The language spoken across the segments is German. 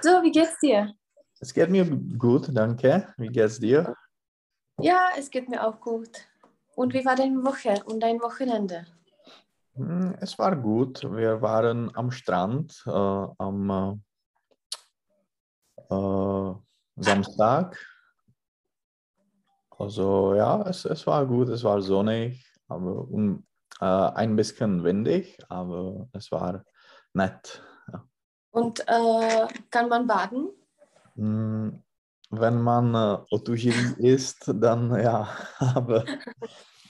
So, wie geht's dir? Es geht mir gut, danke. Wie geht's dir? Ja, es geht mir auch gut. Und wie war deine Woche und dein Wochenende? Hm, Es war gut. Wir waren am Strand äh, am äh, äh, Samstag. Also ja, es, es war gut, es war sonnig, aber und, äh, ein bisschen windig, aber es war nett. Und äh, kann man baden? Hm, Wenn man äh, Otužilí isst, dann ja, aber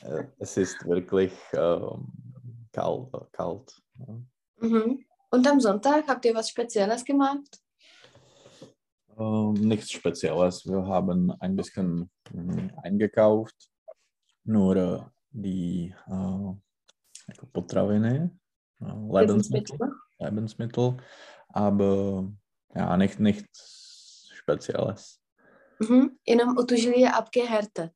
äh, es ist wirklich ähm, kalt. kalt. ja. Mhm. Und am Sonntag habt ihr was Spezielles gemacht? Ähm, nichts Spezielles. Wir haben ein bisschen mm, eingekauft, nur äh, die äh, potraviny, äh, Lebensmittel, Lebensmittel, aber ja, nicht, nichts Spezielles. Mhm. Jenom utužili je abgehärtet.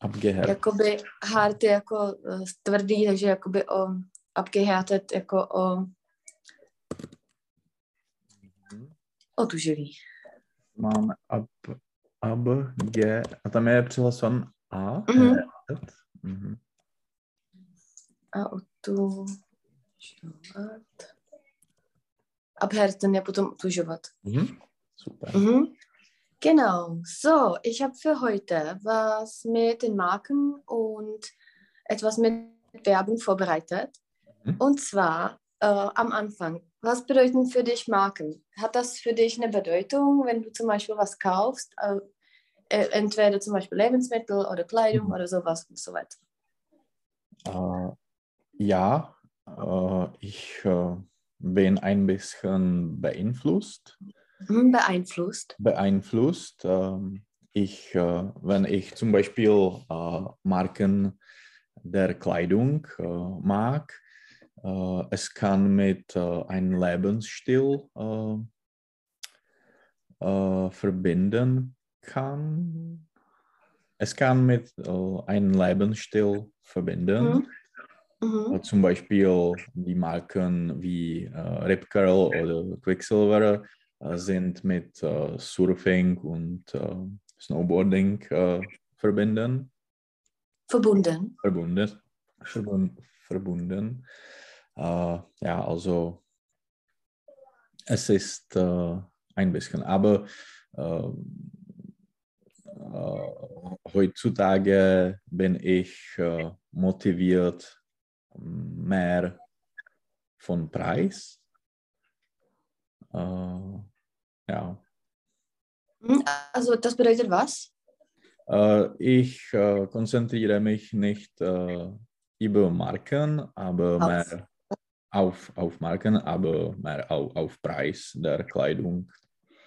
Abgehärtet. Jakoby hard je jako eh, tvrdý, takže jakoby o abgehärtet jako o Mhm. otužilý. Man ab, abge, a tam je přihlasen A. Mhm. härtet. Mhm. A otužovat. Abhärten je potom utužovat. Mhm. Super. Mhm. Genau. So, ich habe für heute was mit den Marken und etwas mit Werbung vorbereitet. Mhm. Und zwar äh, am Anfang. Was bedeuten für dich Marken? Hat das für dich eine Bedeutung, wenn du zum Beispiel was kaufst? Äh, äh, entweder zum Beispiel Lebensmittel oder Kleidung Mhm. oder sowas und so weiter. Äh, ja, äh, ich äh, bin ein bisschen beeinflusst. Beeinflusst. beeinflusst. Ähm, ich, äh, wenn ich zum Beispiel äh, Marken der Kleidung äh, mag, es kann mit einem Lebensstil verbinden kann. Es kann mit einem Lebensstil verbinden. Mhm. Mhm. Zum Beispiel die Marken wie äh, Rip Curl oder Quicksilver äh, sind mit äh, Surfing und äh, Snowboarding verbinden, Verbunden. verbunden. Verbun verbunden. Äh, ja, also es ist ein bisschen, aber heutzutage bin ich motiviert mehr von Preis. Äh, ja, Mhm. Also das bedeutet was? äh, ich äh, konzentriere mich nicht äh, über Marken, aber Auf. mehr auf, auf Marken, aber mehr auf, auf Preis der Kleidung.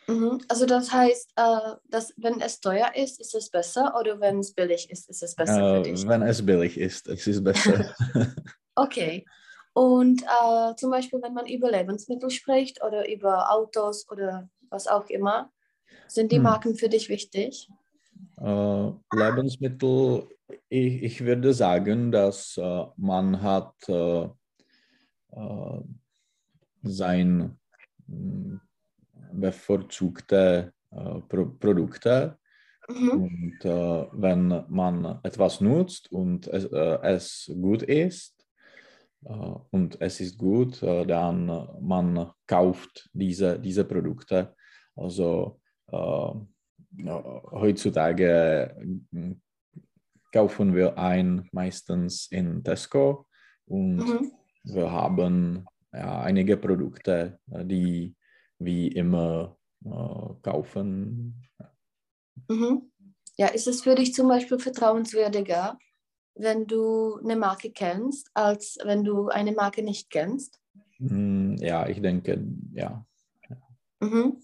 Mhm. Also das heißt, äh, dass wenn es teuer ist, ist es besser oder wenn es billig ist, ist es besser für dich? Äh, wenn es billig ist, es ist besser. Okay. Und äh, zum Beispiel, wenn man über Lebensmittel spricht oder über Autos oder was auch immer, sind die Hm. Marken für dich wichtig? Äh, Lebensmittel, ich, ich würde sagen, dass äh, man hat äh, äh, sein mh, bevorzugte äh, Pro Produkte Mhm. und äh, wenn man etwas nutzt und es, äh, es gut ist und es ist gut, dann man kauft diese, diese Produkte. Also heutzutage äh, kaufen wir ein meistens in Tesco und Mhm. wir haben ja, einige Produkte, die wir immer äh, kaufen. Mhm. Ja, ist es für dich zum Beispiel vertrauenswürdiger, wenn du eine Marke kennst, als wenn du eine Marke nicht kennst? Hm, Ja, ich denke, ja. Mhm.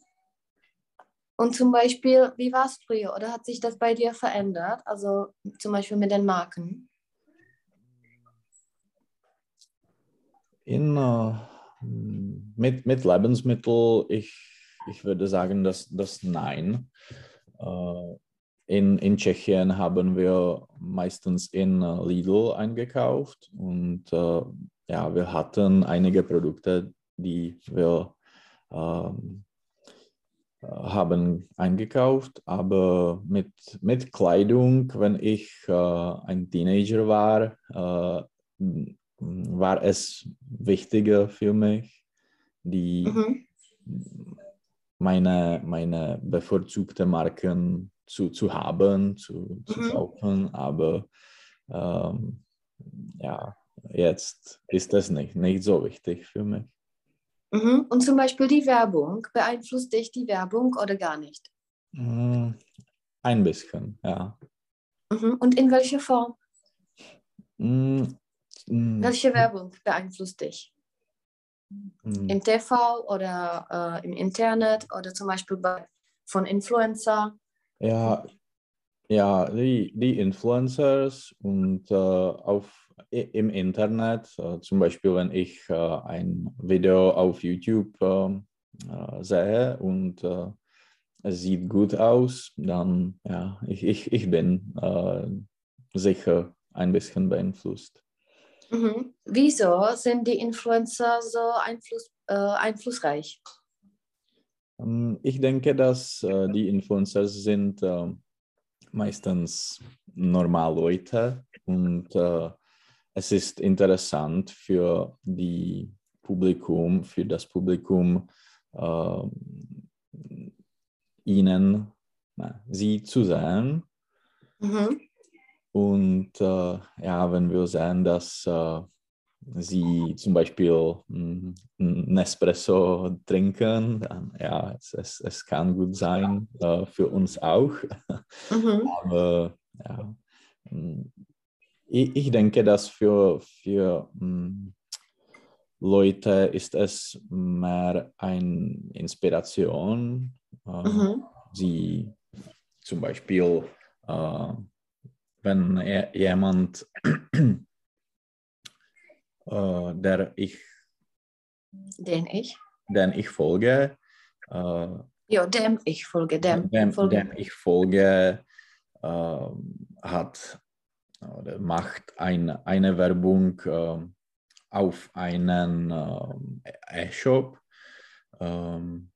Und zum Beispiel, wie war es früher oder hat sich das bei dir verändert? Also zum Beispiel mit den Marken? In, äh, mit, mit Lebensmittel, ich, ich würde sagen, dass das nein. Äh, in, in Tschechien haben wir meistens in äh, Lidl eingekauft und äh, ja, wir hatten einige Produkte, die wir ähm, haben eingekauft, aber mit, mit Kleidung, wenn ich äh, ein Teenager war, äh, war es wichtiger für mich, die mhm. meine, meine bevorzugte Marken zu, zu haben, zu, zu mhm. kaufen, aber ähm, ja, jetzt ist das nicht, nicht so wichtig für mich. Mhm. Und zum Beispiel die Werbung, beeinflusst dich die Werbung oder gar nicht? Mm, ein bisschen, ja. Mhm. Und in welcher Form? Mm. Welche Werbung beeinflusst dich? Mm. Im TV oder äh, im Internet oder zum Beispiel bei, von Influencer? Ja, ja die, die Influencers und äh, auf im Internet, äh, zum Beispiel wenn ich äh, ein Video auf YouTube ähm, äh, sehe und es sieht gut aus, dann ja, ich, ich, ich bin sicher ein bisschen beeinflusst. Mhm. Wieso sind die Influencer so einfluss, äh, einflussreich? Ähm, ich denke, dass äh, die Influencer sind äh, meistens normal Leute und es ist interessant für die Publikum, für das Publikum, äh, ihnen, na, sie zu sehen. Mhm. Und äh, ja, wenn wir sehen, dass äh, sie zum Beispiel ein Nespresso trinken, dann ja, es, es, es kann gut sein, äh, für uns auch. Mhm. Aber ja, ich, ich denke, dass für, für hm, Leute ist es mehr eine Inspiration. Äh, mhm. Sie zum Beispiel, äh, wenn jemand, äh, der ich, den ich, den ich folge, äh, ja, dem ich folge, dem, dem, folge. dem ich folge, äh, hat oder macht ein, eine Werbung äh, auf einen äh, E-Shop. Ähm,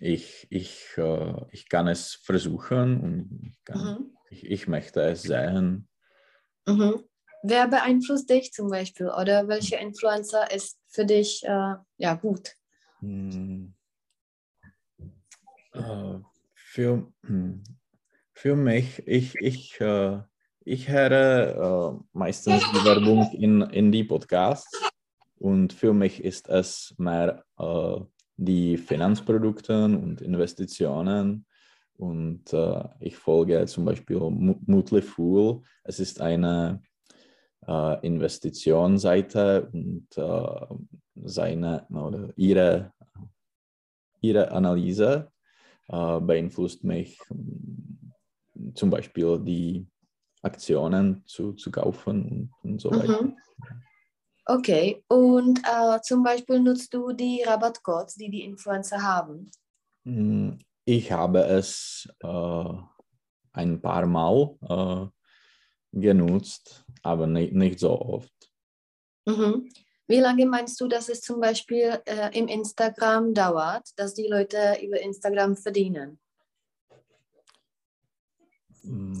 ich, ich, äh, ich kann es versuchen und ich, kann, mhm. Ich, ich, möchte es sehen. Mhm. Wer beeinflusst dich zum Beispiel oder welcher Influencer ist für dich äh, ja, gut? Hm. Äh, für, hm. für mich, ich, ich, äh, ich höre äh, meistens die Werbung in, in die Podcasts und für mich ist es mehr die Finanzprodukte und Investitionen. Und äh, ich folge zum Beispiel Motley Fool. Es ist eine äh, Investitionsseite und äh, seine oder ihre, ihre Analyse äh, beeinflusst mich zum Beispiel die Aktionen zu, zu kaufen und, und so weiter. Mhm. Okay, und äh, zum Beispiel nutzt du die Rabattcodes, die die Influencer haben? Hm, ich habe es äh, ein paar Mal äh, genutzt, aber nicht, nicht so oft. Mhm. Wie lange meinst du, dass es zum Beispiel äh, im Instagram dauert, dass die Leute über Instagram verdienen?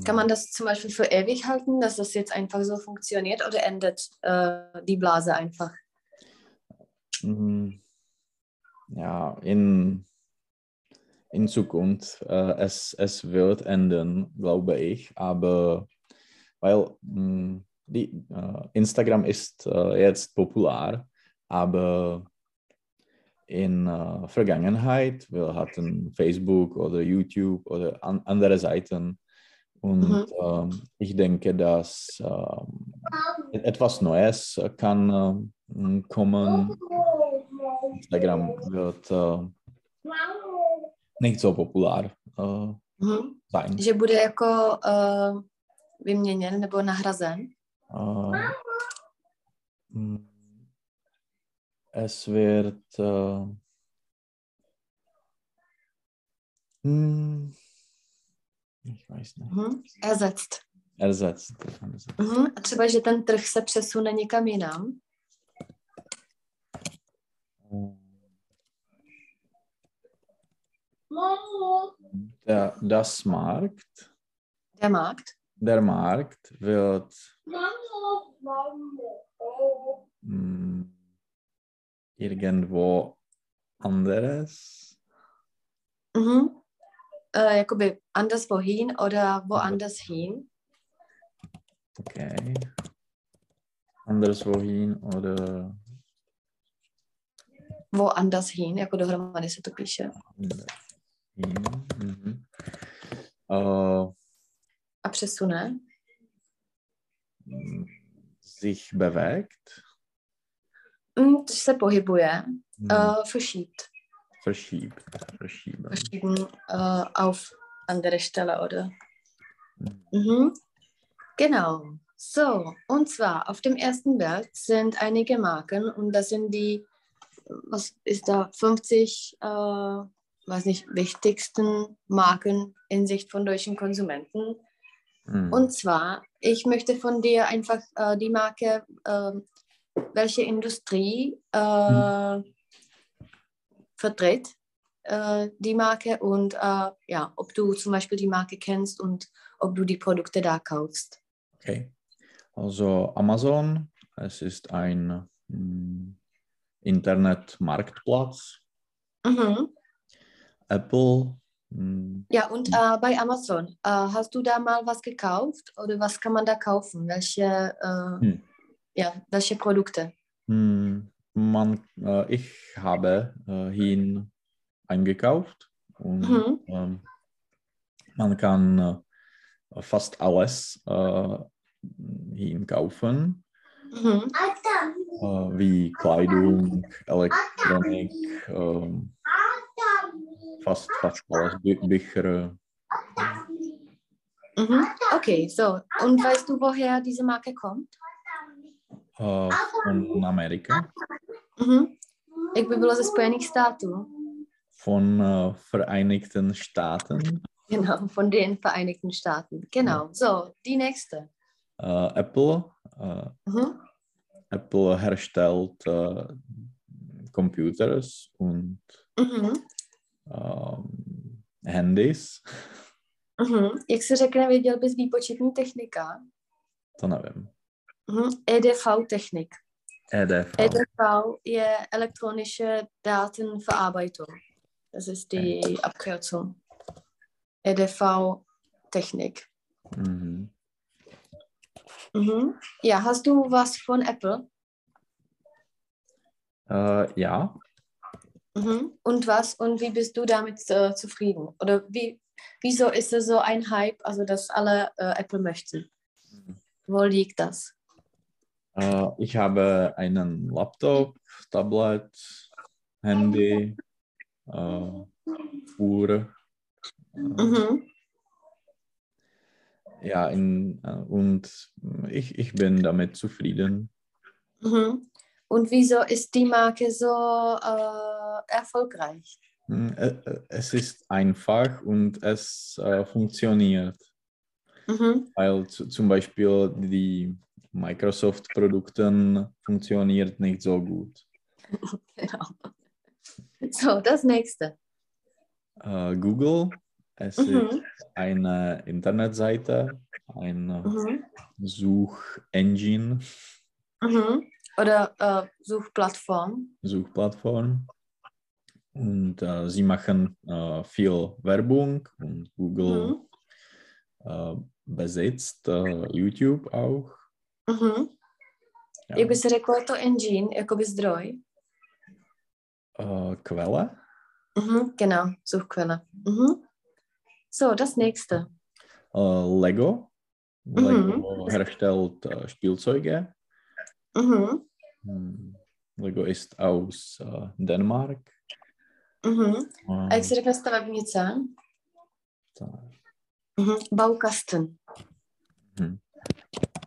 Kann man das zum Beispiel für ewig halten, dass das jetzt einfach so funktioniert oder endet äh, die Blase einfach? Mm, ja, in, in Zukunft, äh, es, es wird enden, glaube ich, aber weil mh, mm, die, äh, Instagram ist äh, jetzt populär, aber in äh, Vergangenheit, wir hatten Facebook oder YouTube oder an, andere Seiten, und mhm. ähm, ich denke, dass ähm, etwas Neues kann äh, kommen. Instagram wird so populár uh, mhm. sein. Že bude jako uh, vyměněn nebo nahrazen? Uh, es wird uh, hmm, Ich weiß nicht. Mhm. Ersetzt. Ersetzt. A třeba, že ten trh se přesune někam jinam? Der, das Markt, Der Markt. der Markt wird mm, irgendwo anderes. Mhm. Äh, jakoby anderswohin oder woanders hin. Okay. Anderswohin oder Woanders hin, jako dohromady se to píše. hin. Mhm. Äh, A přesune. mm, sich bewegt. Mm, což se pohybuje. Mm, Uh, verschiebt. Verschiebt. Verschieben. Verschieben uh, auf andere Stelle, oder? Mhm. Mhm. Genau. So, und zwar auf dem ersten Bild sind einige Marken und das sind die, was ist da, 50, äh, weiß nicht, wichtigsten Marken in Sicht von deutschen Konsumenten. Mm. Und zwar, ich möchte von dir einfach äh, die Marke, äh, welche Industrie äh, vertritt äh, die Marke und äh, ja, ob du zum Beispiel die Marke kennst und ob du die Produkte da kaufst. Okay. Also Amazon, es ist ein mm, Internetmarktplatz. Mhm. Apple, mm, Ja, und äh, bei Amazon, äh, hast du da mal was gekauft oder was kann man da kaufen? Welche, äh, Hm. ja, welche Produkte? mm, man, äh, ich habe äh, hin eingekauft und Mhm. ähm, man kann fast alles äh, hinkaufen, Mhm. äh, wie Kleidung, Elektronik, ähm, fast, fast alles, Bü Bücher. Mhm. Okay, so. Und weißt du, woher diese Marke kommt? äh, von Amerika, Mhm. Jak by bylo ze Spojených států? von äh, Vereinigten Staaten. Genau, von den Vereinigten Staaten. Genau. So, die nächste. Äh, Apple, äh, Mhm. Apple herstellt äh, Computers und Mhm. Ähm, Handys. Mhm. Jak se řekne, věděl bys výpočetní technika? To nevím. Mhm. EDV Technik. EDV. EDV je elektronische Datenverarbeitung. Das ist die Abkürzung. EDV Technik. Mhm. Mhm. Ja, hast du was von Apple? Äh, ja, Mhm. Und was und wie bist du damit äh, zufrieden? Oder wie, wieso ist es so ein Hype, also dass alle äh, Apple möchten? Wo liegt das? äh, ich habe einen Laptop, Tablet, Handy, äh, Uhr. Äh, Mhm. Ja, in, äh, und ich, ich bin damit zufrieden. Mhm. Und wieso ist die Marke so erfolgreich? Hm, äh, äh, Es ist einfach und es äh, funktioniert, Mhm. weil zu, zum Beispiel die Microsoft-Produkte funktioniert nicht so gut. Genau. So, das nächste. Äh, Google, es Mhm. ist eine Internetseite, eine Mhm. Suchengine, Mhm. Oder äh, Suchplattform. Suchplattform. Und äh, sie machen äh, viel Werbung und Google Mhm. äh, besitzt äh, YouTube auch. Mhm. Ja. Jak by se řeklo to engine, jakoby zdroj? Äh, Quelle. Mhm. Genau, Suchquelle. Mhm. So, das nächste. Äh, Lego. Lego herstellt Spielzeuge. Mhm. Hm, Lego ist aus Dänemark. Äh, A jak se řekne stavebnice? Mhm. Baukasten. Mhm.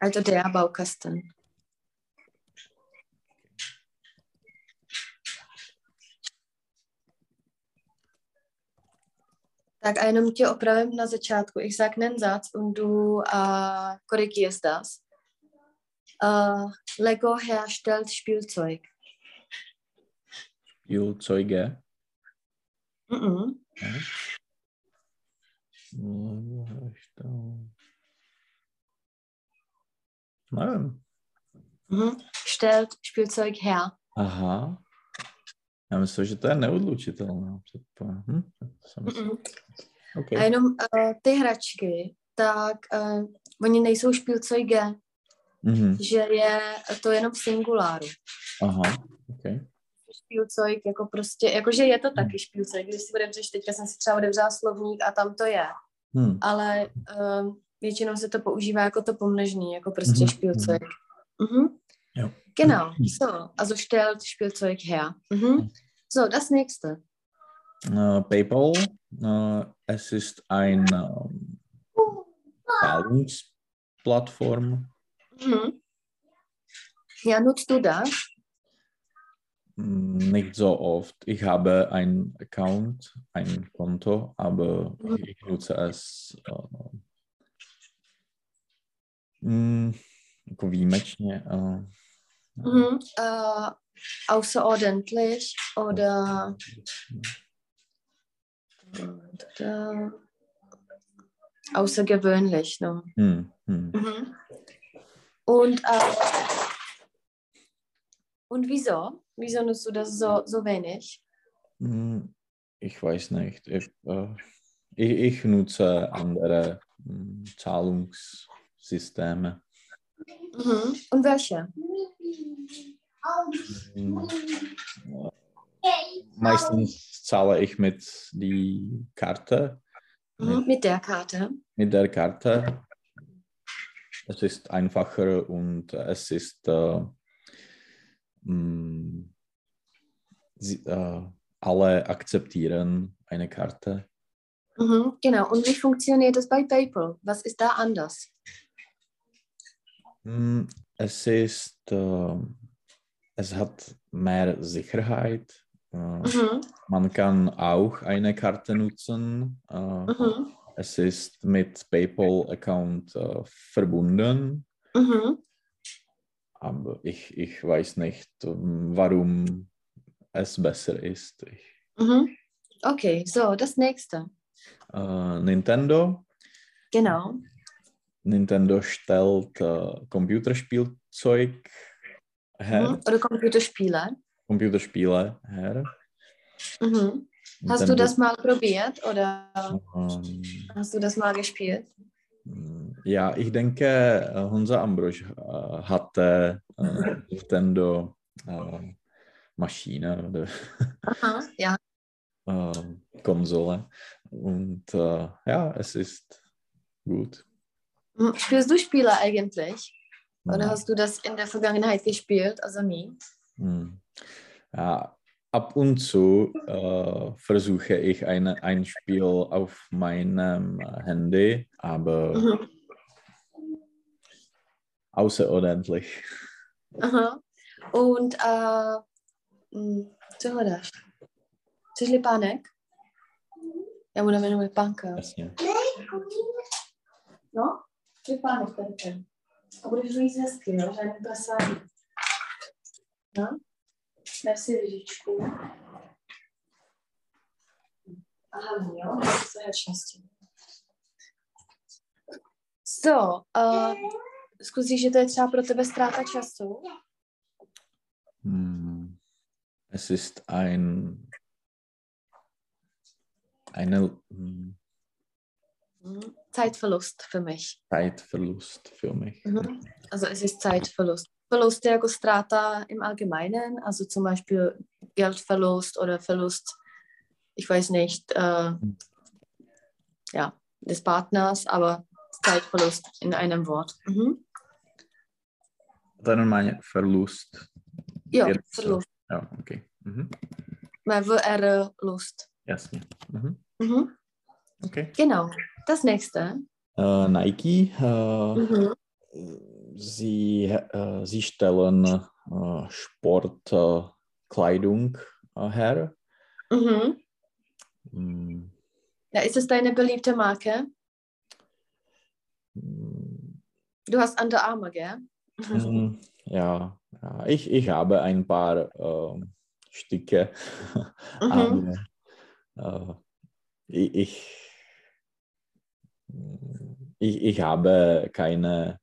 Also der Baukasten. Tak a jenom tě opravím na začátku. Ich sag nen Satz und du äh, korrigierst das. Äh, Lego herstellt Spielzeug. Spielzeuge. Mhm. Nein. Mhm. Stellt Spielzeug her. Aha. Já myslím, že to je neodlučitelné. Hm? Mm-mm. Okay. A jenom uh, ty hračky, tak uh, oni nejsou Spielzeuge, Mhm. že je to jenom v singuláru. Aha, okay. Spielzeug, jako prostě, jakože je to taky Spielzeug, když si otevřeš, teďka jsem si třeba otevřela slovník a tam to je, Hm. ale um, většinou se to používá jako to pomnožný, jako prostě Mhm, Spielzeug. Mhm. Ja. Genau, so, also stellt Spielzeug her. Mhm. So, das nächste. Äh, PayPal, äh, es ist ein ähm, Zahlungsplattform. Mhm. Ja, nutzt du das? Nicht so oft. Ich habe ein Account, ein Konto, aber Mhm. ich nutze es äh, jako výjimečně. Äh, Mhm. Äh, außerordentlich oder äh, außergewöhnlich. Ne? hm, hm. Mhm. Und, äh, und wieso? Wieso nutzt du das so, so wenig? Hm, Ich weiß nicht. Ich, äh, ich, ich nutze andere hm, Zahlungssysteme. Mhm. Und welche? Hm, Meistens zahle ich mit die Karte, Mhm. Mit der Karte. mit der Karte. Es ist einfacher und es ist äh, mh, sie, äh, alle akzeptieren eine Karte. Mhm. Genau. Und wie funktioniert das bei PayPal? Was ist da anders? Hm, Es ist, äh, es hat mehr Sicherheit. Äh, Mhm. Man kann auch eine Karte nutzen. Äh, Mhm. Es ist mit PayPal-Account äh, verbunden, Mhm. Aber ich, ich weiß nicht, ähm, warum es besser ist. Mhm. Okay, so, das nächste. äh, Nintendo. Genau. Nintendo stellt äh, Computerspielzeug her, Mhm. Oder Computerspiele. Computerspiele her. Mhm. Hast du Nintendo, das mal probiert oder ähm, hast du das mal gespielt? Ja, ich denke, äh, unser Ambrosch äh, hatte äh, Nintendo Maschine oder Aha, ja. Konsole. Und ja, es ist gut. Spielst du Spiele eigentlich? Oder Ja. hast du das in der Vergangenheit gespielt? Also nie. Hm. Ja, ab und zu äh, versuche ich eine, ein Spiel auf meinem Handy, aber Mhm. Außerordentlich. Aha. Und äh, co hledáš? Chceš lipánek? Já mu jmenuje panka. Jasně. No, lipánek tady ten. A budeš jíst hezky, jo? Žádný prasání. No, daj si lyžičku. A hlavně, jo? So, uh, zkusíš, že to je třeba pro tebe ztráta času? Hm. Es ist ein eine hm. Zeitverlust für mich. Zeitverlust für mich. Mhm. Also es ist Zeitverlust. Verlust je jako ztráta im Allgemeinen, also zum Beispiel Geldverlust oder Verlust, ich weiß nicht, äh, ja, des Partners, aber Zeitverlust in einem Wort. Mhm. Dann meine Verlust. Ja, Jetzt, Verlust. Ja, okay. Mhm. Maar we er Lust. Jasně. Mhm. Mhm. Okay. Genau. Das nächste. Äh, Nike, äh, Mhm. sie, äh, sie stellen äh, Sportkleidung äh, her. Mhm. Hm, Ja, ist es deine beliebte Marke? hm, Du hast Under Armour, gell? Hm, ja, ja ich, ich habe ein paar ähm, Stücke, Mhm. aber äh, ich, ich, ich habe keine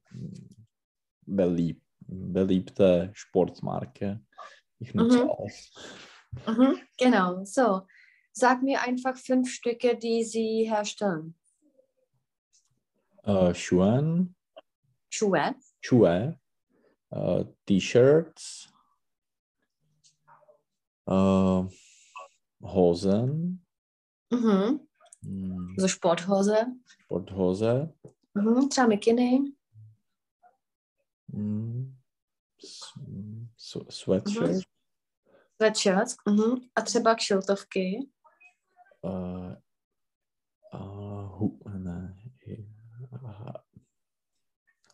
belieb, beliebte Sportmarke. Ich nutze Mhm. alles. Mhm, genau, so. Sag mir einfach fünf Stücke, die sie herstellen. Äh, Schuhen, Schuhe. Schuhe, äh, T-Shirts, äh, Hosen, Mhm. hm, Also Sporthose. Sporthose, Mhm. Třeba mikiny. hm, s- s- Sweatshirt, Sweatshirts. Mhm. A třeba kšiltovky. äh, äh, hu, ne, ha-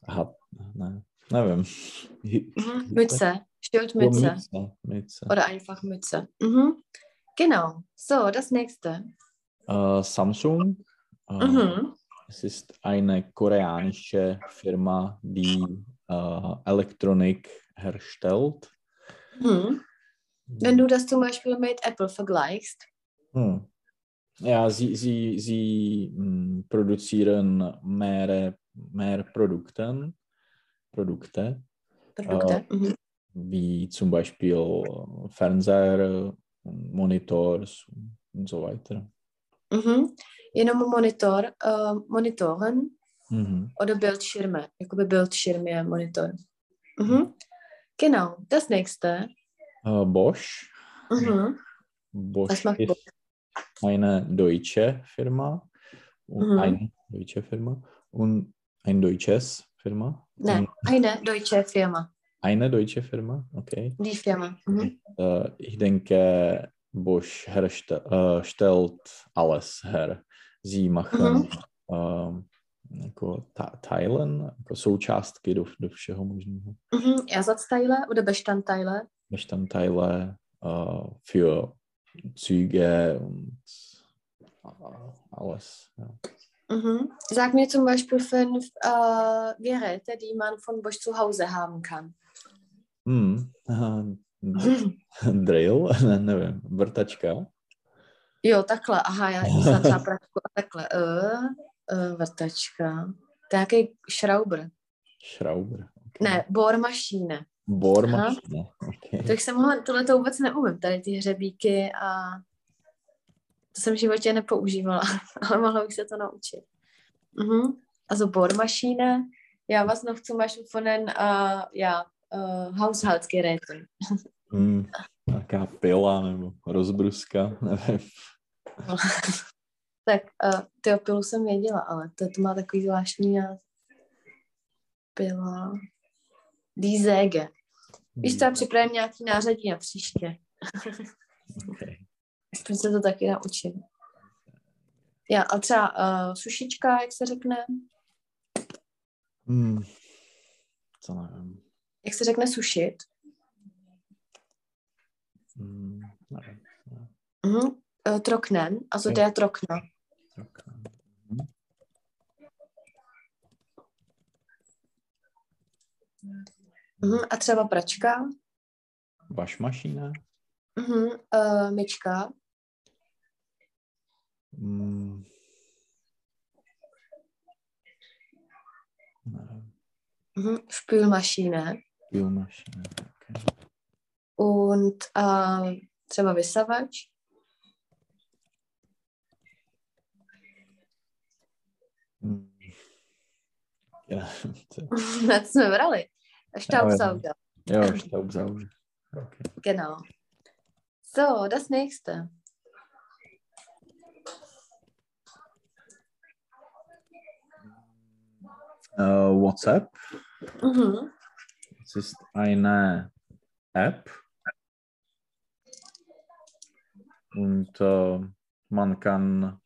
hat, ne, Hi- Mhm. Mütze. Schildmütze. Mütze, Mütze. Oder einfach Mütze. Mhm. Genau. So, das nächste. Äh, Samsung. Äh, Mhm. Es ist eine koreanische Firma, die äh, Elektronik herstellt. Mhm. Wenn du das zum Beispiel mit Apple vergleichst. Hm. Ja, sie, sie, sie mh, produzieren mehr, mehr Produkte, Produkte, Produkte. Mhm. wie zum Beispiel äh, Fernseher, Monitors und so weiter. Mhm. Jenom monitor, uh, monitoren Mhm. oder Bildschirme. Jakoby Bildschirm je monitor. Mhm. Genau. Das nächste. Äh, Bosch. Mhm. Bosch Was macht Bosch? eine deutsche Firma Mhm. eine deutsche Firma und ein deutsches Firma. Ne, eine deutsche Firma. eine deutsche Firma, okay. Die Firma. Mhm. Äh, ich denke, Bosch herste- äh, stellt alles her. Sie machen Mhm. ähm, jako ta- Teilen, jako součástky do, do všeho možného. Mhm. Ersatzteile oder Bestandteile. Bestandteile äh, für Züge und alles. Ja. Mhm. Sag mir zum Beispiel fünf äh, Geräte, die man von Bosch zu Hause haben kann. Hmm. Drill, ne, nevím, vrtačka. Jo, takhle, aha, já jsem třeba pračku a takhle. Uh, uh, vrtačka. To je nějaký šrauber. Schrauber. Okay. Ne, bormašíne. Bohrmašina. Okay. To jsem mohla, tohle to vůbec neumím, tady ty hřebíky a to jsem v životě nepoužívala, ale mohla bych se to naučit. Mhm. Also Bohrmaschine, ja, was noch zum Beispiel von den äh, ja, äh, Haushaltsgeräten. Hmm. Nějaká pila nebo rozbruska, nevím. tak uh, ty pilu jsem věděla, ale to, to má takový zvláštní název. Pila. Die Säge. Víš, co, já připravím nějaký nářadí na příště. Okay. Aspoň se to taky naučím. Já, a třeba uh, sušička, jak se řekne? Hmm. Co nevím. Jak se řekne sušit? Hmm. Nevím. Mhm. Uh, troknen, also der Trockner. Okay. Mhm. A třeba pračka, Waschmaschine. mhm. Uh, myčka, Hmm. Nevím. mhm. Spülmaschine Spülmaschine. Okay. und uh, třeba vysavač. Hmm. Ja, to- Na to jsme brali. Staubsauger, jo, Staubsauger. Okay. genau. So, das nächste. Äh, WhatsApp. Mhm. Es ist eine App und äh, man kann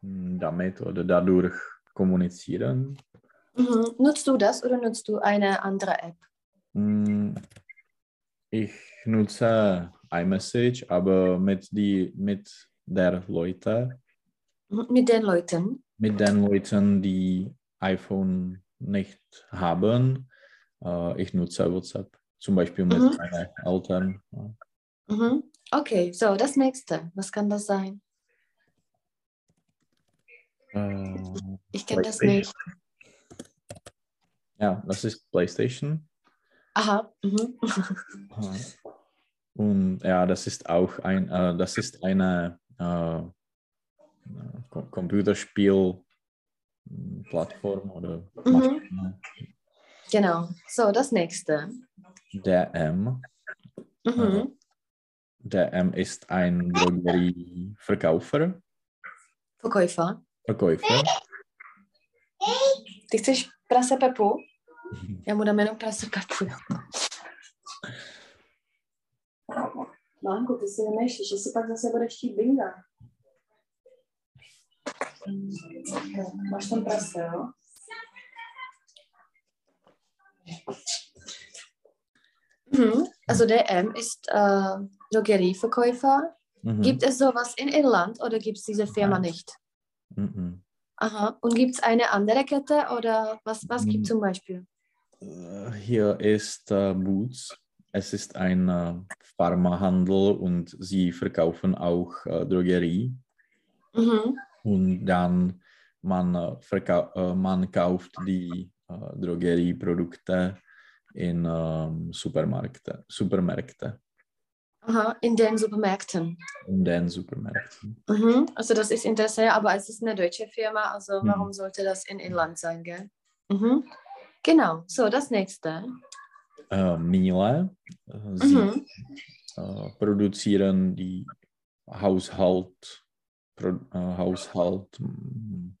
hm, damit oder dadurch kommunizieren. Mhm. Nutzt du das oder nutzt du eine andere App? Hm, Ich nutze iMessage, aber mit, die, mit der Leute. Mit den Leuten. mit den Leuten, die iPhone nicht haben. Äh, ich nutze WhatsApp, zum Beispiel mit Mhm. meinen Eltern. Mhm. Okay, so, das nächste. Was kann das sein? Äh, Ich kenne das nicht. Ja, das ist PlayStation. Aha. Mhm. Und ja, das ist auch ein, äh, das ist eine äh, Co- Computerspiel-Plattform oder Mhm. Genau. So, das nächste. DM. Mhm. DM ist ein Drogerieverkäufer. Verkäufer. Verkäufer. Ty chceš prase Pepu? Já mu dám jenom prase Pepu. Mánko, ty si nemyslíš, že si pak zase budeš chtít binga. Prase, jo? Mhm. Also DM ist äh, Drogerieverkäufer. Mhm. Gibt es sowas in Irland oder gibt es diese Firma Nein. nicht? Mhm. Aha. Und gibt es eine andere Kette oder was, was gibt Mhm. es zum Beispiel? Äh, Hier ist äh, Boots. Es ist ein äh, Pharmahandel und sie verkaufen auch äh, Drogerie. Mhm. Und dann man, äh, äh, man kauft die äh, Drogerieprodukte in ähm, Supermärkte, Supermärkte, Aha, in den Supermärkten. in den Supermärkten. Mhm. Also das ist interessant, aber es ist eine deutsche Firma, also Mhm. warum sollte das in Irland sein, gell? Mhm. Genau, so das nächste. Äh, Miele, sie Mhm. äh, produzieren die Haushalt, Haushalt mm,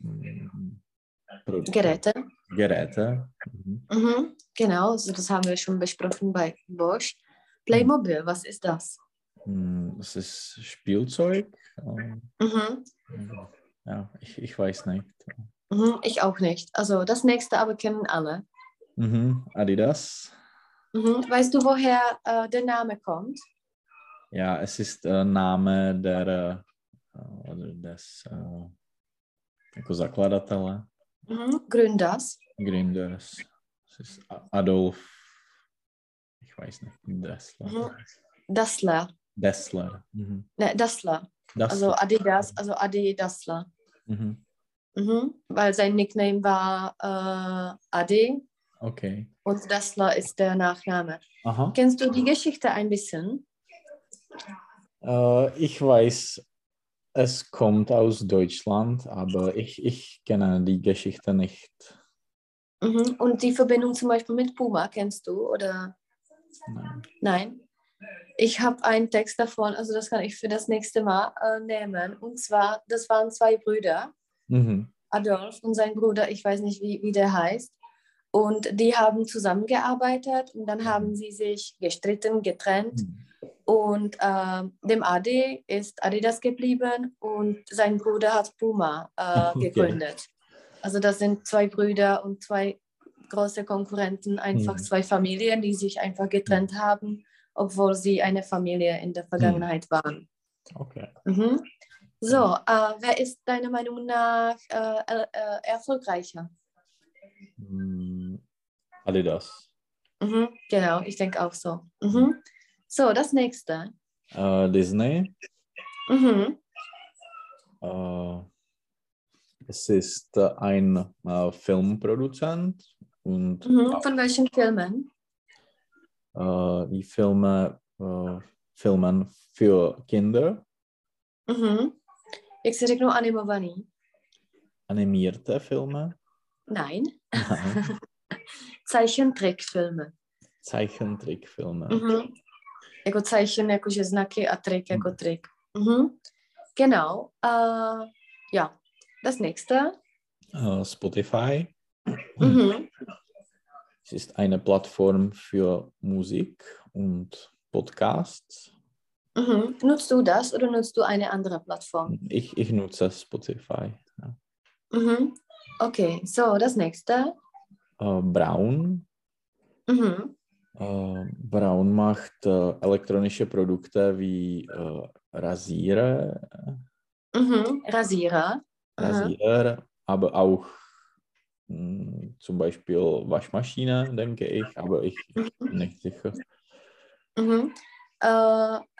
mm, Pro, Geräte. Geräte. Mhm. Mhm. Genau, also das haben wir schon besprochen bei Bosch. Playmobil, was ist das? Mm, Das ist Spielzeug. äh, Mhm. Ja, ich, ich weiß nicht. Mhm. Ich auch nicht. Also das nächste aber kennen alle. Mhm. Adidas. Mhm. Weißt du, woher äh, der Name kommt? Ja, es ist der Name der, äh, des äh, zakladatele, Mhm. Gründers. Gründers. Es ist Adolf, ich weiß nicht, Dessler. Mhm. Dassler. Dessler. Mhm. Ne, Dassler. Also Dassler. Adidas, also Adi Dassler. Mhm. Mhm. Weil sein Nickname war äh, Adi Okay. und Dassler ist der Nachname. Aha. Kennst du die Geschichte ein bisschen? Äh, ich weiß, es kommt aus Deutschland, aber ich, ich kenne die Geschichte nicht. Mhm. Und die Verbindung zum Beispiel mit Puma kennst du oder Nein. nein? Ich habe einen Text davon, also das kann ich für das nächste Mal äh, nehmen. Und zwar, das waren zwei Brüder, Mhm. Adolf und sein Bruder, ich weiß nicht, wie, wie der heißt. Und die haben zusammengearbeitet und dann haben sie sich gestritten, getrennt. Mhm. Und ähm, dem Adi ist Adidas geblieben und sein Bruder hat Puma äh, Okay. gegründet. Also das sind zwei Brüder und zwei große Konkurrenten, einfach Mhm. zwei Familien, die sich einfach getrennt haben, obwohl sie eine Familie in der Vergangenheit waren. Okay. Mhm. So, äh, wer ist deiner Meinung nach äh, äh, äh, erfolgreicher? Mm, Adidas. Mhm. Genau, ich denke auch so. Mhm. So, das nächste. Äh, Disney. Mhm. Äh, es ist äh, ein äh, Filmproduzent und Mhm. Von welchen Filmen? die Filme filmen für Kinder, Mhm. Jak se řeknou animovaný? animierte Filme, Nein. Nein, Zeichentrickfilme. Zeichentrickfilme. Mhm. Jako Zeichen, jakože znaky a trik jako trik. Mhm. Genau. Äh, ja, das nächste. Äh, Spotify. Mhm. Es ist eine Plattform für Musik und Podcasts. Mhm. Nutzt du das oder nutzt du eine andere Plattform? Ich, ich nutze Spotify. Ja. Mhm. Okay, so, das nächste. Äh, Braun. Mhm. Äh, Braun macht äh, elektronische Produkte wie äh, Rasierer, Mhm. Rasierer. Rasierer, aber auch mh, zum Beispiel Waschmaschine, denke ich, aber ich bin nicht sicher. Mhm. Äh,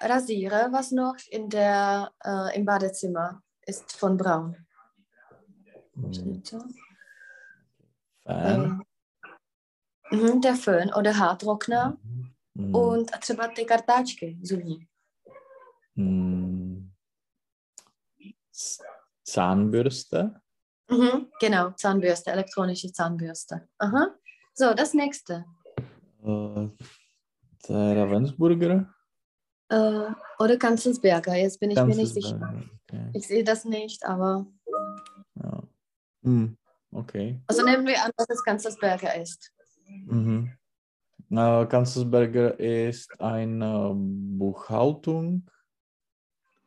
Rasierer, was noch in der, äh, im Badezimmer? ist von Braun. So. Fan. Mhm, der Föhn oder Haartrockner Mm, und třeba ty kartáčky zubní. Z- Zahnbürste. Mhm, genau, Zahnbürste, elektronische Zahnbürste. Aha. So, das nächste. Äh, der Ravensburger. Äh, oder Kanzelsberger, jetzt bin ich mir nicht sicher. Okay. Ich sehe das nicht, aber. Ja. Mm, okay. Also nehmen wir an, dass es Kanzelsberger ist. Mhm. Äh, Kanzelsberger ist eine Buchhaltung.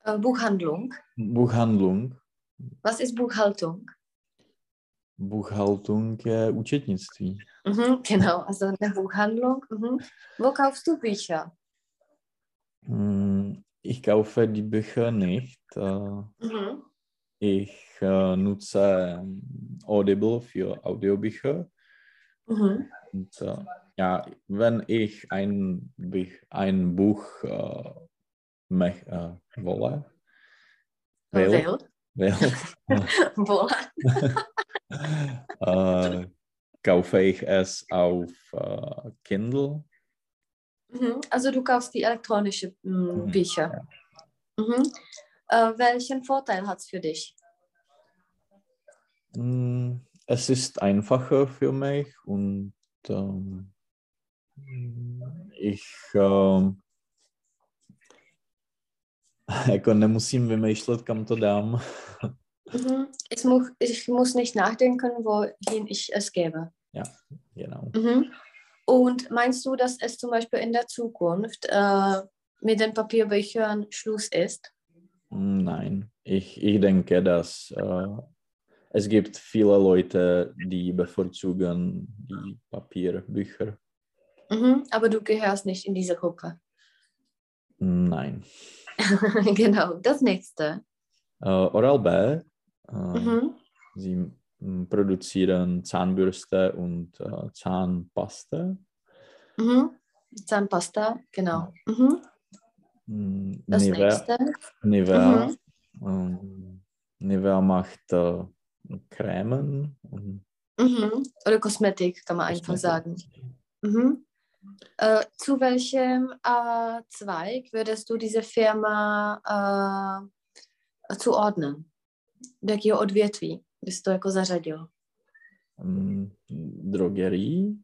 Äh, Buchhandlung. Buchhandlung. Was ist Buchhaltung? Buchhaltung äh, účetnictví. Mhm, genau, also eine Buchhandlung. Mhm. Wo kaufst du Bücher? Mm, Ich kaufe die Bücher nicht. Äh, Mhm. Ich äh, nutze ähm, Audible für Audiobücher. Mhm. Und äh, ja, wenn ich ein, Buch- ein Buch äh, mech, äh, wolle, will, Will. äh, kaufe ich es auf äh, Kindle. Mhm. Also du kaufst die elektronischen mm, Mhm, Bücher. Mhm. Äh, welchen Vorteil hat es für dich? Mm, Es ist einfacher für mich und ähm, ich ähm, jako nemusím vymýšlet, kam to dám. Mhm. Ich, mu ich muss nicht nachdenken, wohin ich es gebe. Genau. Mhm. Und meinst du, dass es zum Beispiel in der Zukunft äh, mit den Papierbüchern Schluss ist? Nein, ich, ich denke, dass äh, es gibt viele Leute, die bevorzugen die Papierbücher. Mhm. Aber du gehörst nicht in diese Gruppe. Nein. genau, das nächste. Äh, Oral-B, äh, Mhm. sie mm, produzieren Zahnbürste und äh, Zahnpaste. Mhm. Zahnpasta, genau. Mhm. Mm, Das Nivea, nächste. Nivea, Mhm. ähm, Nivea macht äh, Cremen und Mhm. Oder Kosmetik, kann man einfach sagen. Mhm. Äh, zu welchem äh, Zweig würdest du diese Firma äh, zuordnen? Do odvětví bys to jako zařadil? Drogerie,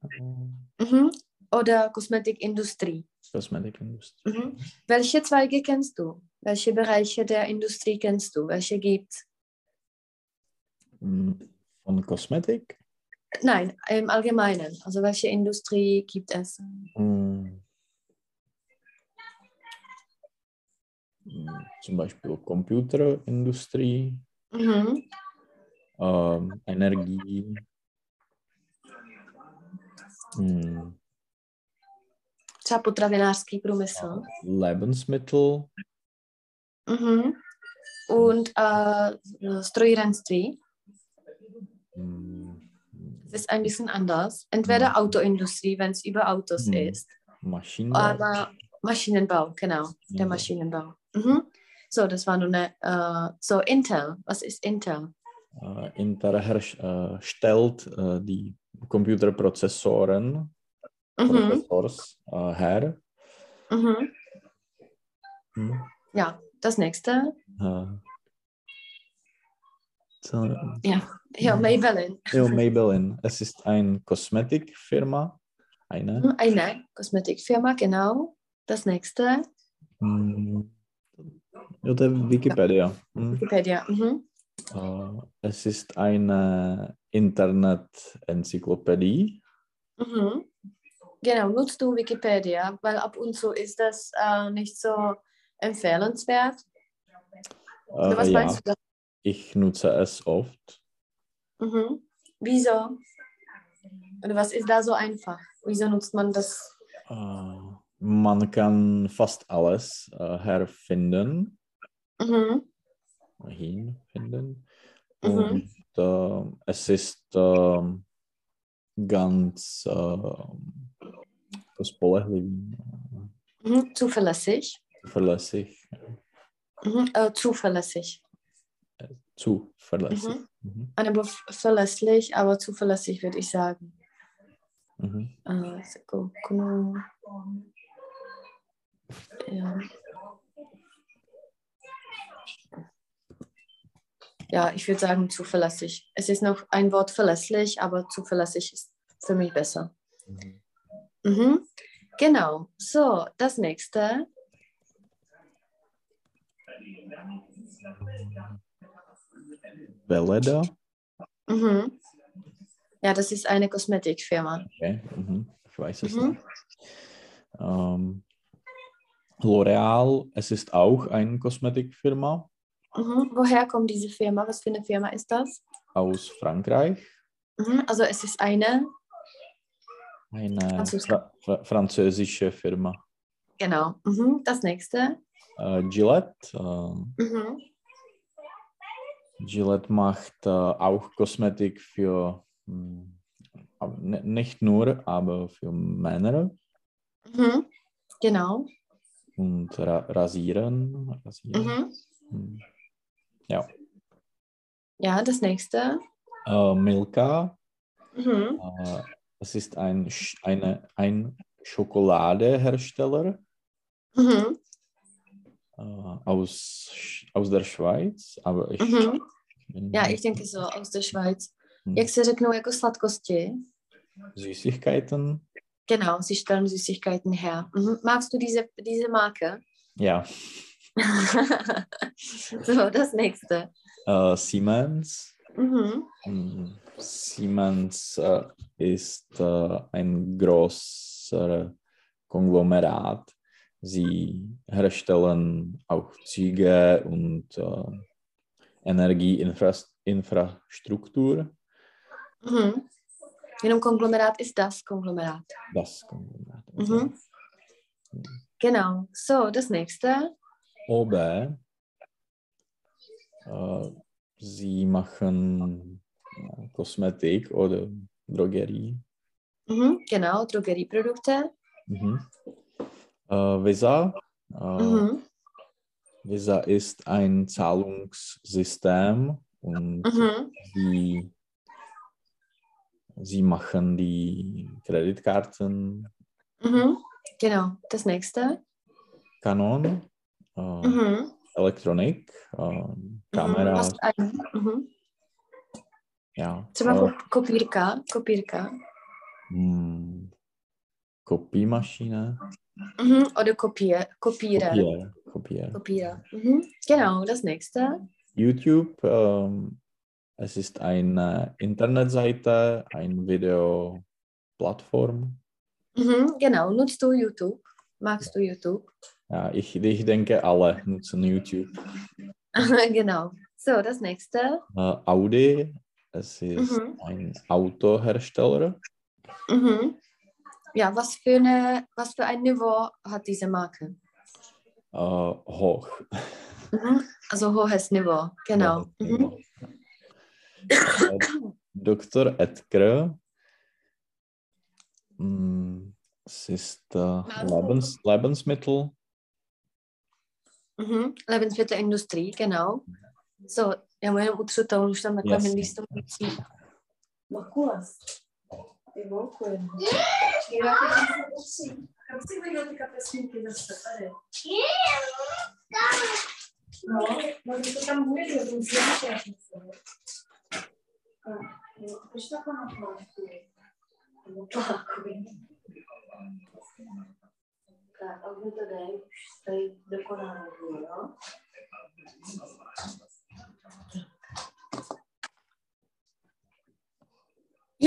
Mhm. Oder Kosmetikindustrie? Kosmetikindustrie. Mhm. Welche Zweige kennst du? Welche Bereiche der Industrie kennst du? Welche gibt's? Mm, Von Kosmetik? Nein, im Allgemeinen. Also welche Industrie gibt es? Mm. Mm, Zum Beispiel Computerindustrie, Mhm. ähm, Energie, mm, Třeba potravinářský průmysl. Lebensmittel, Mhm. Und äh, Strojírenství. Mm, Das ist ein bisschen anders. Entweder Mhm. Autoindustrie, wenn es über Autos Mhm. ist. Maschinenbau. Aber Maschinenbau, genau. Der. Maschinenbau. Mhm. So, das war nur eine. Äh, so, Intel. Was ist Intel? Äh, Intel äh, stellt äh, die Computerprozessoren, Mhm. Prozessors her. Mhm. Hm. Ja, das nächste. Äh, Ja, ja. Maybelline. Jo, Maybelline. Es ist eine Kosmetikfirma. Eine. Mhm, Eine Kosmetikfirma, genau. Das nächste. Hm. Je Wikipedia. Hm. Wikipedia. Mhm. Äh, es ist eine Internet-Enzyklopädie. Mhm. Genau, nutzt du Wikipedia, weil ab und zu ist das äh, nicht so empfehlenswert. Oder Äh, was ja, meinst du? Ich nutze es oft. Mhm. Wieso? Oder was ist da so einfach? Wieso nutzt man das? Äh, man kann fast alles äh, herfinden, Mhm. hinfinden. Mhm. Und äh, es ist äh, ganz Mhm. Zuverlässig. zuverlässig. Mhm. Zuverlässig. Zuverlässig. Mhm. Eine bef- verlässlich, aber zuverlässig würde ich sagen. Mhm. Äh, gu- gnu- ja. ja, ich würde sagen zuverlässig. Es ist noch ein Wort verlässlich, aber zuverlässig ist für mich besser. Mhm. Mhm. Genau. So, das nächste. Veleda. Mhm. Ja, das ist eine Kosmetikfirma. Okay. Mhm. Ich weiß es Mhm. nicht. Ähm, L'Oreal, es ist auch eine Kosmetikfirma Mhm. Woher kommt diese Firma? Was für eine Firma ist das? aus Frankreich. Mhm. Also es ist eine, Eine Französisch. fra fra französische Firma. genau. Mhm. Das nächste. Äh, Gillette. Äh, Mhm. Gillette macht äh, auch Kosmetik für, hm, aber ne- nicht nur, aber für Männer Mhm. Genau. und ra Rasieren. Rasieren. Mhm. Hm. Ja. Ja, das nächste. Äh, Milka. Mhm. Äh, es ist ein, eine, ein Schokoladehersteller Mhm. Äh, aus, aus der Schweiz, aber ich, Mhm. Ja, ich denke so aus der Schweiz. Hm. Jak se řeknou jako sladkosti? Süßigkeiten. Genau, sie stellen Süßigkeiten her. Mhm. Magst du diese, diese Marke? Ja. so, das nächste. Äh, Siemens. Mhm. Hm, Siemens äh, ist äh, ein großer Konglomerat. Sie herstellen auch Züge und äh, Energieinfrastruktur. Mhm. Jenom Konglomerat ist das Konglomerat. Das Konglomerat. Mhm. Genau. So, das nächste. OB. Äh, sie machen äh, Kosmetik oder Drogerie. Mhm. Genau, Drogerieprodukte. Mhm. Äh, Visa. Äh, Mhm. Visa ist ein Zahlungssystem und Mhm. sie, sie machen die Kreditkarten. Mhm. Genau, das nächste. Canon, äh, Mhm. Elektronik, äh, Mhm. Ein- Mhm. ja. Třeba äh, kop- kopírka, kopírka. hm, Kopiermaschine, Mhm. Oder Kopier, Kopierer. Kopier, Kopier. Kopierer. Mhm. Genau, das nächste. YouTube, ähm, es ist eine Internetseite, eine Videoplattform. Mhm. Genau, nutzt du YouTube? Magst du YouTube? Ja, ich, ich denke, alle nutzen YouTube. genau. So, das nächste. Äh, Audi, es ist Mhm. ein Autohersteller. Mhm. Ja, was für, eine, was für ein Niveau hat diese Marke? Äh, hoch. Mhm. Also hohes Niveau, genau. Mhm. Äh, Dr. Edgar. Mm, Es ist äh, Lebens, Lebensmittel. Mhm. Lebensmittelindustrie, genau. So, já mu jenom utřu to, už tam takhle yes. to musí. Makulas. Ty volku jenom. Kam si viděl ty kapesníky zase tady? No, no to tam bude, že musí Proč takhle na plášti? Nebo plákovi? Tak, a už to dej, už stojí dokonale, jo?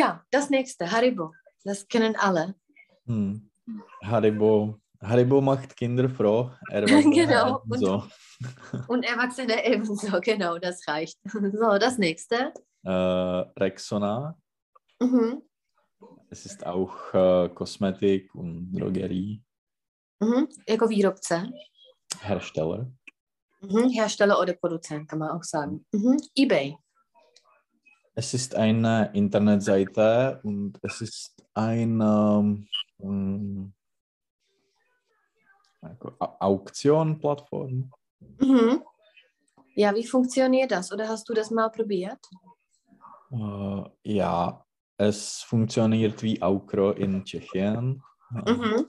Ja, das nächste, Haribo. Das kennen alle. Hm. Haribo. Haribo macht Kinder froh. Er Genau, So. Und Erwachsene ebenso, genau, das reicht. So, das nächste. Äh, Rexona. Mhm. Es ist auch äh, Kosmetik und Drogerie. Mhm. Jako výrobce. Hersteller. Mhm. Hersteller oder Produzent, kann man auch sagen. Mhm. Ebay. Es ist eine Internetseite und es ist eine ähm, Au- Auktion-Plattform. Mhm. Ja, wie funktioniert das? Oder hast du das mal probiert? Äh, ja, es funktioniert wie Aukro in Tschechien. Mhm.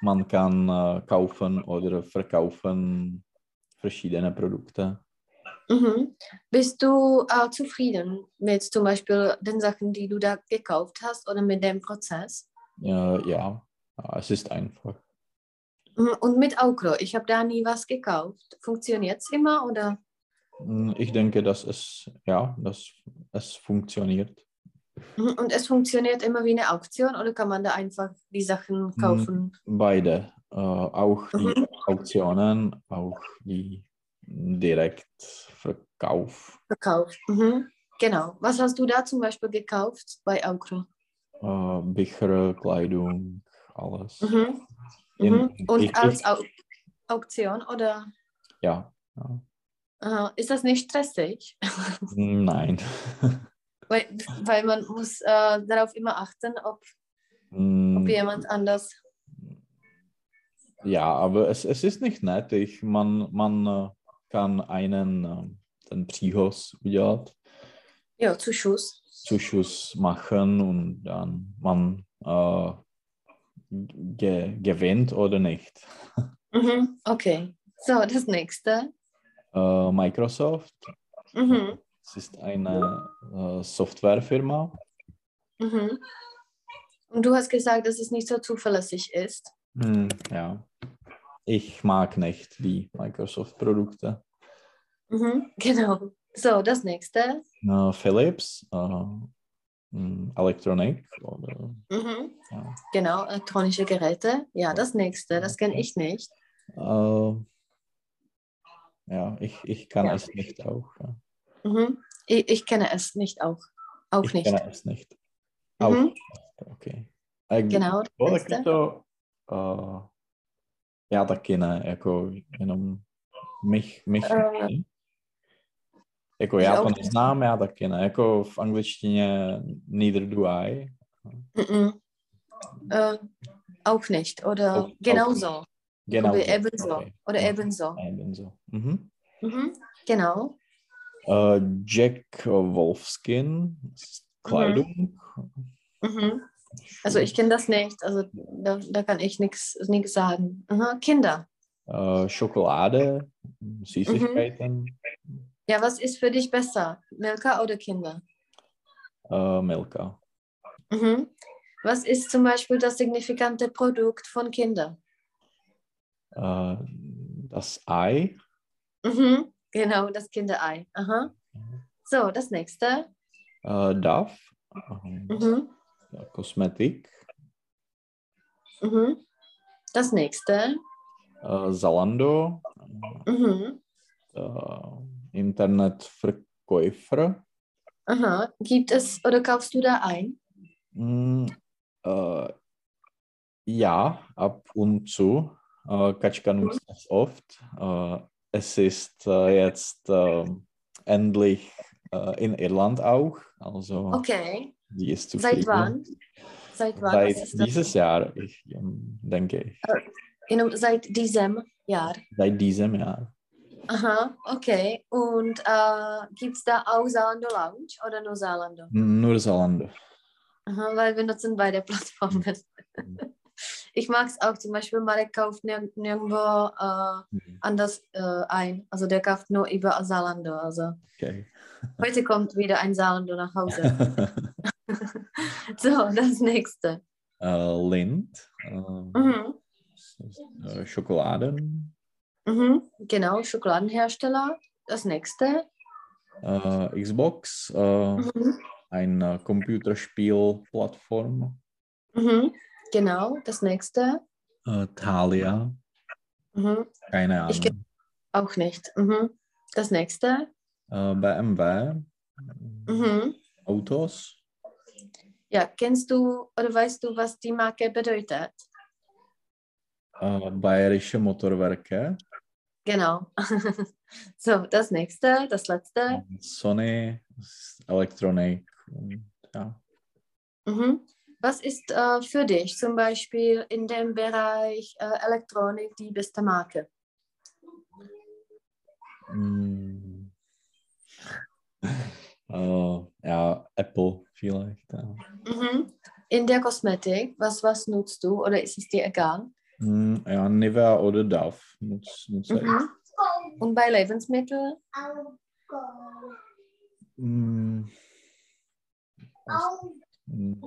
Man kann äh, kaufen oder verkaufen verschiedene Produkte. Mhm. Bist du äh, zufrieden mit zum Beispiel den Sachen, die du da gekauft hast oder mit dem Prozess? Ja, ja, es ist einfach. Mhm. Und mit Aukro, ich habe da nie was gekauft. Funktioniert es immer oder? Mm, Ich denke, dass es, ja, dass es funktioniert. Mhm. Und es funktioniert immer wie eine Auktion oder kann man da einfach die Sachen kaufen? Beide, äh, auch die Mhm. Auktionen, auch die Direktverkauf, Verkauft. Mhm. Genau. Was hast du da zum Beispiel gekauft bei Aukro? äh, Bücher, Kleidung, alles. Mhm. In- Mhm. Und ich- als Au Auktion oder Ja, ja. Aha. ist das nicht stressig? Nein. weil, weil man muss äh, darauf immer achten, ob, Mm, ob jemand anders. Ja, aber es, es ist nicht nett. Ich, man, man kann einen äh, den Psychos udělat, Ja, Zuschuss. Zuschuss machen und dann man äh, ge gewinnt oder nicht. Mhm. Okay. So, das nächste. Äh, Microsoft, Mhm. es ist eine äh, Softwarefirma. Mhm. Und du hast gesagt, dass es nicht so zuverlässig ist. Hm, ja, ich mag nicht die Microsoft-Produkte. Mhm. Genau. So, das nächste. Äh, Philips, äh, hm, Electronic oder Mhm. ja. Genau, elektronische Geräte. Ja, das nächste, das kenne ich nicht. Äh, ja, ich, ich kann Ja. es nicht auch. Ja. Mhm. Ich, ich kenne es nicht auch. Auch ich nicht. kenne es nicht. Auch Mhm. nicht. Okay. K- Genau, das bylo nächste. taky to, uh, já taky ne, jako jenom mich, mich ne? Jako já to neznám, já taky ne. Jako v angličtině neither do I. Mhm. Äh, auch nicht. Oder Auch- genauso. Genau. Oder so. ebenso. Okay. Oder Mhm. ebenso. Ebenso. Mhm. Mhm. Genau. Äh, Jack Wolfskin, Kleidung. Mhm. Also ich kenne das nicht. Also da, da kann ich nichts sagen. Aha. Kinder. Äh, Schokolade, Süßigkeiten, Ja, was ist für dich besser? Milka oder Kinder? äh, Milka. Mhm. Was ist zum Beispiel das signifikante Produkt von Kindern? Äh, das Ei, Mhm. Genau, das Kinderei. Aha. So, das nächste. äh, Duff, Mhm. Kosmetik, Mhm. Das nächste. äh, Zalando, Mhm. Äh, Internetverkäufer, Aha. Gibt es oder kaufst du da ein? Mm, äh, ja, ab und zu. Äh, Katschka nutzt es oft. Äh, es ist äh, jetzt ähm, endlich äh, in Irland auch. Also Okay. die ist Seit zufrieden. wann? Seit wann? Seit ist das? dieses Jahr, ich ähm, denke ich. In, seit diesem Jahr. Seit diesem Jahr. Aha, okay. Und äh, gibt es da auch Zalando Lounge oder nur Zalando? Nur Zalando. Aha, weil wir nutzen beide Plattformen. Ich mag es auch, zum Beispiel Marek kauft nirg nirgendwo äh, Mhm. anders äh, ein. Also der kauft nur über Zalando. Also Okay. heute kommt wieder ein Zalando nach Hause. so, das nächste. äh, Lind. Äh, Mhm. äh, Schokoladen. Mhm. Genau, Schokoladenhersteller. Das nächste. Äh, Xbox. Äh, Mhm. eine Computerspielplattform. Mhm. Genau, das nächste. Äh, Thalia, Mhm. keine Ahnung. Ich Auch nicht. Mhm. Das nächste. Äh, BMW, Mhm. Autos, Ja, kennst du oder weißt du, was die Marke bedeutet? äh, Bayerische Motorwerke, Genau. so, das nächste, das letzte. Sony, Elektronik. Und, ja. Mhm. Was ist äh, für dich zum Beispiel in dem Bereich äh, Elektronik die beste Marke? Mm, äh, ja, Apple vielleicht. Ja. Mhm. In der Kosmetik, was, was nutzt du oder ist es dir egal? Hm, ja, Nivea oder nutze nutz ich. Mhm. Und bei Lebensmitteln? Hm, hm,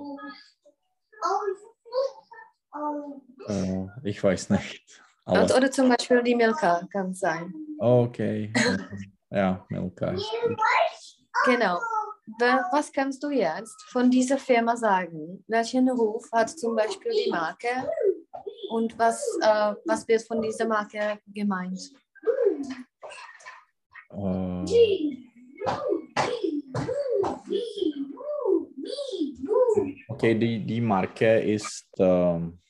äh, ich weiß nicht. Alles. Oder zum Beispiel die Milka kann sein. Okay. Ja, Milka. Genau. Wa- Was kannst du jetzt von dieser Firma sagen? Welchen Ruf hat zum Beispiel die Marke? Und was, äh, was wird von dieser Marke gemeint? Äh, okay, die, die Marke ist ähm,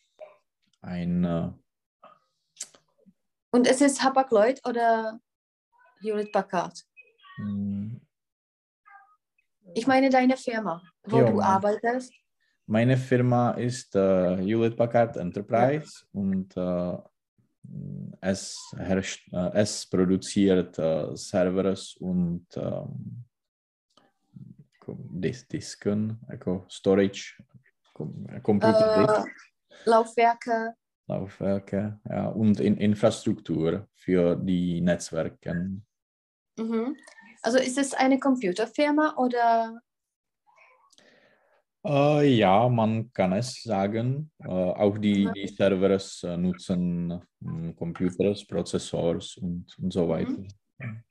ein äh, Und es ist Hapag-Lloyd oder Hewlett Packard? hm, Ich meine deine Firma, wo Ja, du arbeitest. Meine Firma ist äh, Hewlett Packard Enterprise und äh, es, herrscht, äh, es produziert äh, Servers und ähm, Dis Disken, also Storage, Com Computer Äh, Laufwerke. Laufwerke ja, und in Infrastruktur für die Netzwerke. Mhm. Also ist es eine Computerfirma oder? Äh, ja, man kann es sagen. Äh, auch die, Mhm. die Servers äh, nutzen hm, Computers, Prozessors und, und so weiter.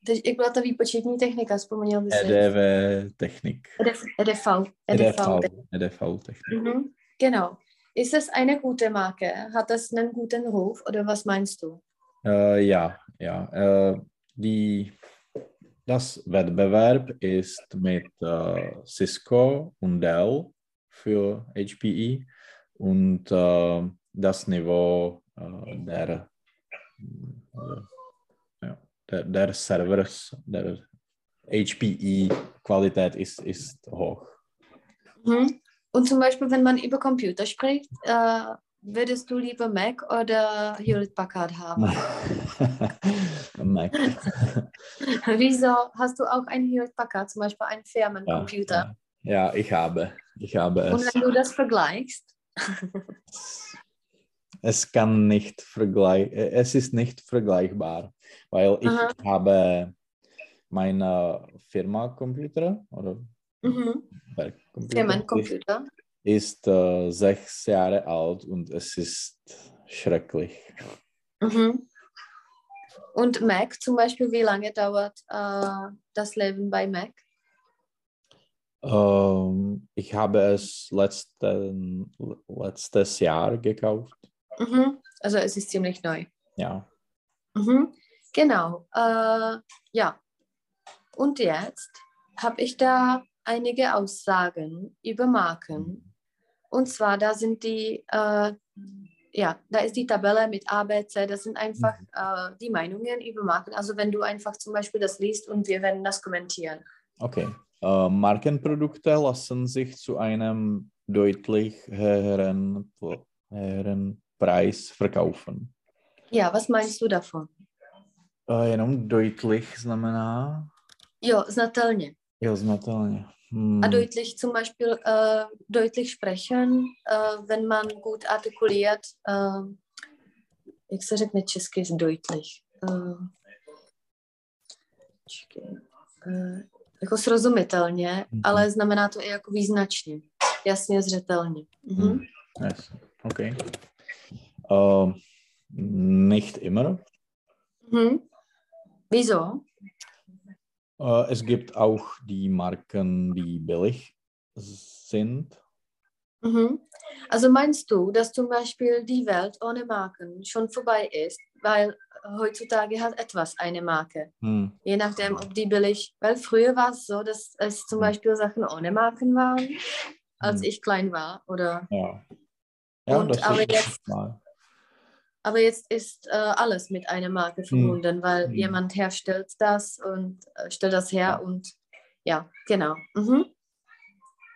Teď jak byla ta výpočetní technika, vzpomněl bys si? EDV Technik. EDV. EDV. EDV, EDV Technik. Mhm. Genau. Ist es eine gute Marke? Hat das einen guten Ruf oder was meinst du? Äh, ja, ja. Äh, die, das Wettbewerb ist mit äh, Cisco und Dell für HPE und äh, das Niveau äh, der, äh, der, der Servers, der HPE-Qualität ist, ist hoch. Mhm. Und zum Beispiel, wenn man über Computer spricht, äh, würdest du lieber Mac oder Hewlett Packard haben? Mac. Wieso hast du auch ein Hewlett Packard, zum Beispiel einen Firmencomputer? ja. ja, ich habe. Ich habe Und es. wenn du das vergleichst, Es kann nicht vergleich, es ist nicht vergleichbar, weil ich Aha. habe meine Firma-Computer oder mhm. Firmencomputer. ist, ist äh, sechs Jahre alt und es ist schrecklich. Mhm. Und Mac zum Beispiel, wie lange dauert äh, das Leben bei Mac? Ähm, ich habe es letzten, letztes Jahr gekauft. Mhm. Also es ist ziemlich neu. Ja. Mhm. Genau. Äh, ja. Und jetzt habe ich da einige Aussagen über Marken. Und zwar, da sind die, äh, ja, da ist die Tabelle mit A, B, C, das sind einfach äh, die Meinungen über Marken. Also wenn du einfach zum Beispiel das liest und wir werden das kommentieren. Okay. Äh, Markenprodukte lassen sich zu einem deutlich höheren, höheren Preis verkaufen. Ja, was meinst du davon? Eh, jenom deutlich znamená, Jo, znatelně. jo, znatelně. Hmm. A deutlich zum Beispiel äh, deutlich sprechen, äh, wenn man gut artikuliert, äh, jak se řekne česky z deutlich? Äh, jako srozumitelně, Mhm. ale znamená to i jako význačně, jasně, zřetelně. Mhm. Hm. Yes. Okay. Äh, nicht immer. Mhm. Wieso? Äh, es gibt auch die Marken, die billig sind. Mhm. Also meinst du, dass zum Beispiel die Welt ohne Marken schon vorbei ist, weil heutzutage hat etwas eine Marke? Hm. Je nachdem, ob die billig, weil früher war es so, dass es zum Hm. Beispiel Sachen ohne Marken waren, als Hm. ich klein war. Oder, Ja. Ja, Und das aber jetzt- aber jetzt ist äh, alles mit einer Marke verbunden, weil Hm. jemand herstellt das und äh, stellt das her Ja. und ja, genau. Mhm.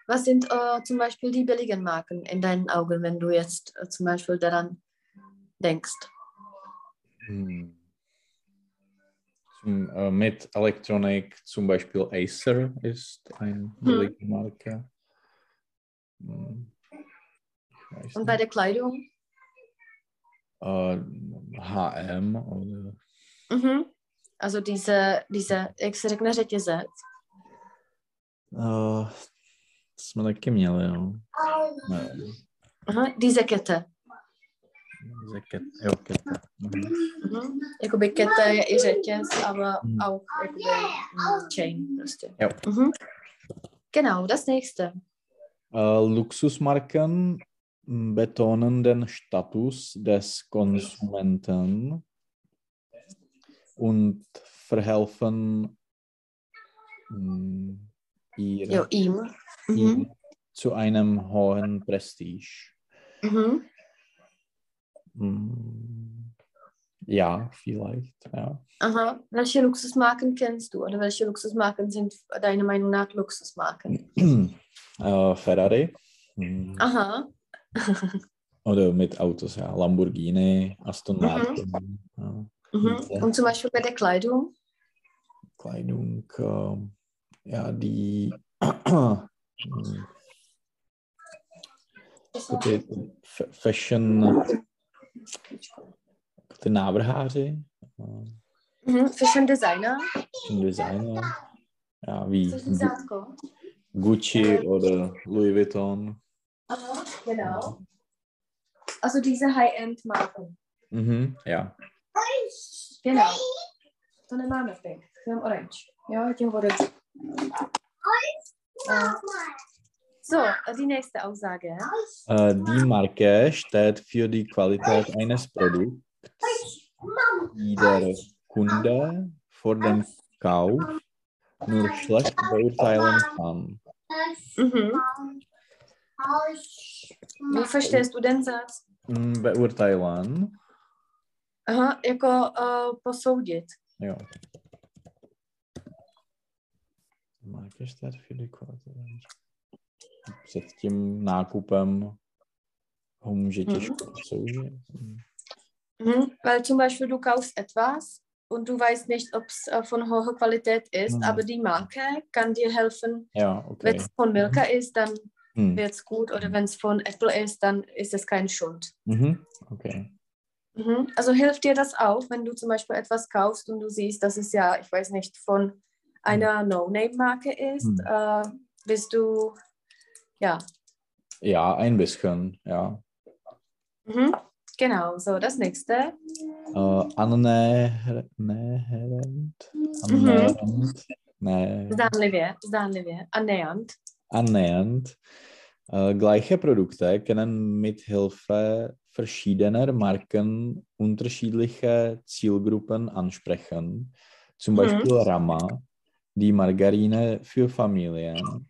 Was sind äh, zum Beispiel die billigen Marken in deinen Augen, wenn du jetzt äh, zum Beispiel daran denkst? Hm. Zum, äh, mit Elektronik zum Beispiel Acer ist eine billige Marke. Hm, ich weiß Und bei der Kleidung? H&M oder Mhm. Also diese, diese, jak se řekne řetězec. Uh, jsme taky měli, no. Ne, Aha, diese Kette. Zeket, jo, kete. Mhm. Mhm. Jakoby kette je i řetěz, aber Mhm. auch jakoby mm, chain prostě. Jo. Mhm. Genau, das nächste. Uh, Luxusmarken mm, betonen den Status des Konsumenten und verhelfen mm, ihr, Jo, ihm. Mhm. ihm zu einem hohen Prestige. Mhm. Mm, Ja, vielleicht, ja. Aha. Welche Luxusmarken kennst du? Oder welche Luxusmarken sind deiner Meinung nach Luxusmarken? Äh, Ferrari. Mm, Aha. Oder mit Autos, ja. Lamborghini, Aston Mhm. Martin. Ja. Mhm. Ja. Und zum Beispiel bei der Kleidung? Kleidung, ähm, ja, die ty fashion, ty návrháři, Mhm. Fashion Designer? fashion designer, ja, wie Což je zátko? Gucci oder Louis Vuitton. Aha, genau. Also diese High-End-Marken. Mhm, ja. Genau. To nemáme pink, jenom orange. Jo, tím orange. So, die nächste Aussage. Äh, die Marke steht für die Qualität eines Produkts, die der Kunde vor dem Kauf nur schlecht beurteilen kann. Mhm. Wie verstehst du den Satz? Beurteilen, Aha, jako uh, posoudit. jo. Qualität. Před tím nákupem těžko posoudit. Mm. Mhm. Weil zum Beispiel du kaufst etwas und du weißt nicht, ob es äh, von hoher Qualität ist, Mhm. aber die Marke kann dir helfen. Ja, Wenn okay. es von Milka ist, dann Hm. wird es gut oder wenn es von Apple ist, dann ist es keine Schuld. Mhm. Okay. Mhm. Also hilft dir das auch, wenn du zum Beispiel etwas kaufst und du siehst, dass es ja, ich weiß nicht, von einer No-Name-Marke ist, Mhm. äh, bist du, ja, Ja, ein bisschen, ja. mhm. genau, so das nächste. Äh, annäher- nähernd, annähernd, nee, Zdánlivě, zdánlivě, annähernd. annähernd. Äh, gleiche Produkte können mit Hilfe verschiedener Marken unterschiedliche Zielgruppen ansprechen. Zum Mhm. Beispiel Rama, die Margarine für Familien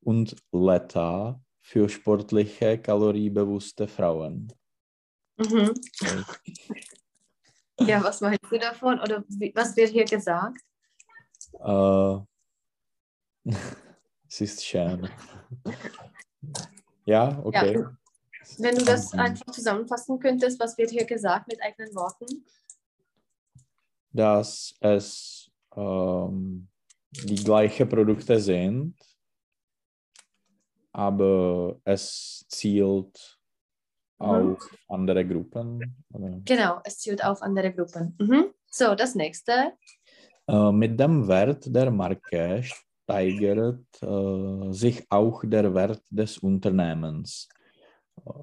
und Letta für sportliche, kaloriebewusste Frauen. Mhm. Ja, was meinst du davon? Oder wie, was wird hier gesagt? Äh, es ist schön. Ja, okay. Wenn du das Mhm. einfach zusammenfassen könntest, was wird hier gesagt mit eigenen Worten? Dass es ähm, die gleichen Produkte sind, aber es zielt Mhm. auf andere Gruppen. Oder? Genau, es zielt auf andere Gruppen. Mhm. So, das nächste. Äh, mit dem Wert der Marke steigert äh, sich auch der Wert des Unternehmens.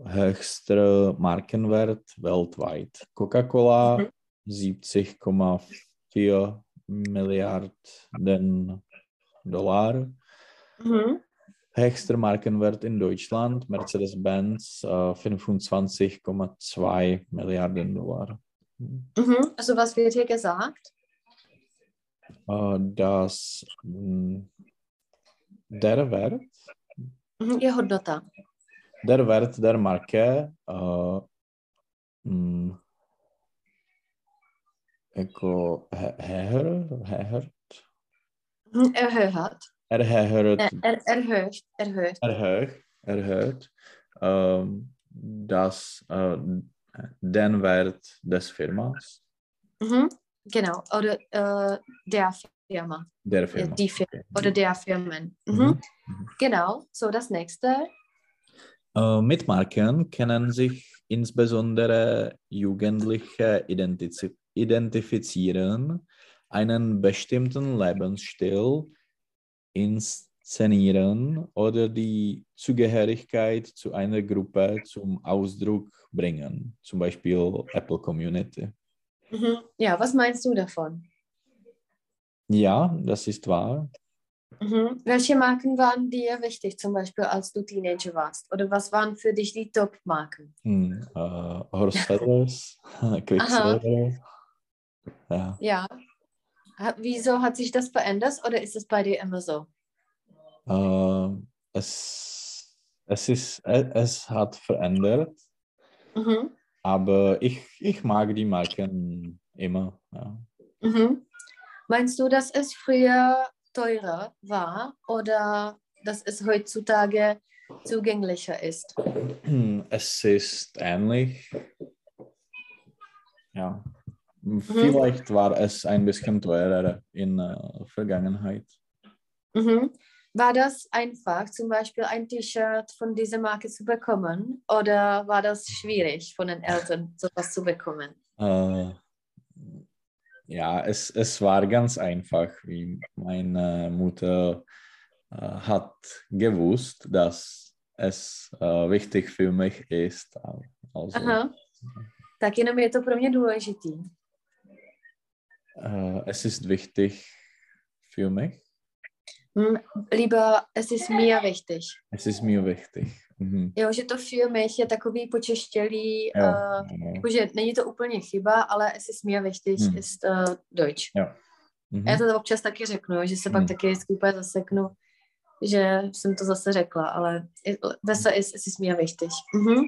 Höchster Markenwert weltweit. Coca-Cola Mhm. 70,4 Milliarden Dollar. Mhm. Höchster Markenwert in Deutschland, Mercedes-Benz äh, 25,2 Milliarden Dollar. Mhm. Also, was wird hier gesagt? Äh, dass mh, der Wert, Mhm. Je hodnota. der Wert der Marke äh, mh, jako he- höher, höher, Mhm. Erhöht. erhöht, Er, er, erhöht. Erhöht. erhöht, erhöht ähm, das, äh, den Wert des Firmas. Mhm. genau, oder äh, der Firma. Der Firma. die Firma Okay. oder der Firmen. Mhm. Mhm. Mhm. Genau, so das nächste. Äh, mit Marken kennen sich insbesondere Jugendliche identizi- identifizieren, einen bestimmten Lebensstil inszenieren oder die Zugehörigkeit zu einer Gruppe zum Ausdruck bringen, zum Beispiel Apple Community. Mhm. Ja, was meinst du davon? Ja, das ist wahr. Mhm. Welche Marken waren dir wichtig, zum Beispiel als du Teenager warst? Oder was waren für dich die Top-Marken? Hm, äh, Feathers, Quicksilver. Ja. Ja. Wieso hat sich das verändert oder ist es bei dir immer so? Äh, es, es, ist, es, es hat verändert, Mhm. aber ich, ich mag die Marken immer. Ja. Mhm. Meinst du, dass es früher teurer war oder dass es heutzutage zugänglicher ist? Es ist ähnlich. Ja. Vielleicht war es ein bisschen teurer in der Vergangenheit. Mhm. War das einfach, zum Beispiel ein T-Shirt von dieser Marke zu bekommen oder war das schwierig von den Eltern, sowas zu bekommen? Äh, ja, es, es war ganz einfach, wie meine Mutter äh, hat gewusst, dass es äh, wichtig für mich ist. Also, Aha. Tak jenom je to pro mě důležitý. Äh, es ist wichtig für mich. Lieber, es ist mir wichtig. Es ist mir wichtig. Mhm. Jo, že to für mich je takový počeštělý, Jo, uh, jo. jakože není to úplně chyba, ale es ist mir wichtig, Hm. ist uh, Deutsch. Mhm. Já to občas taky řeknu, jo, že se pak Hmm. taky vždycky úplně zaseknu, že jsem to zase řekla, ale besser ist, es ist mir wichtig. Mhm.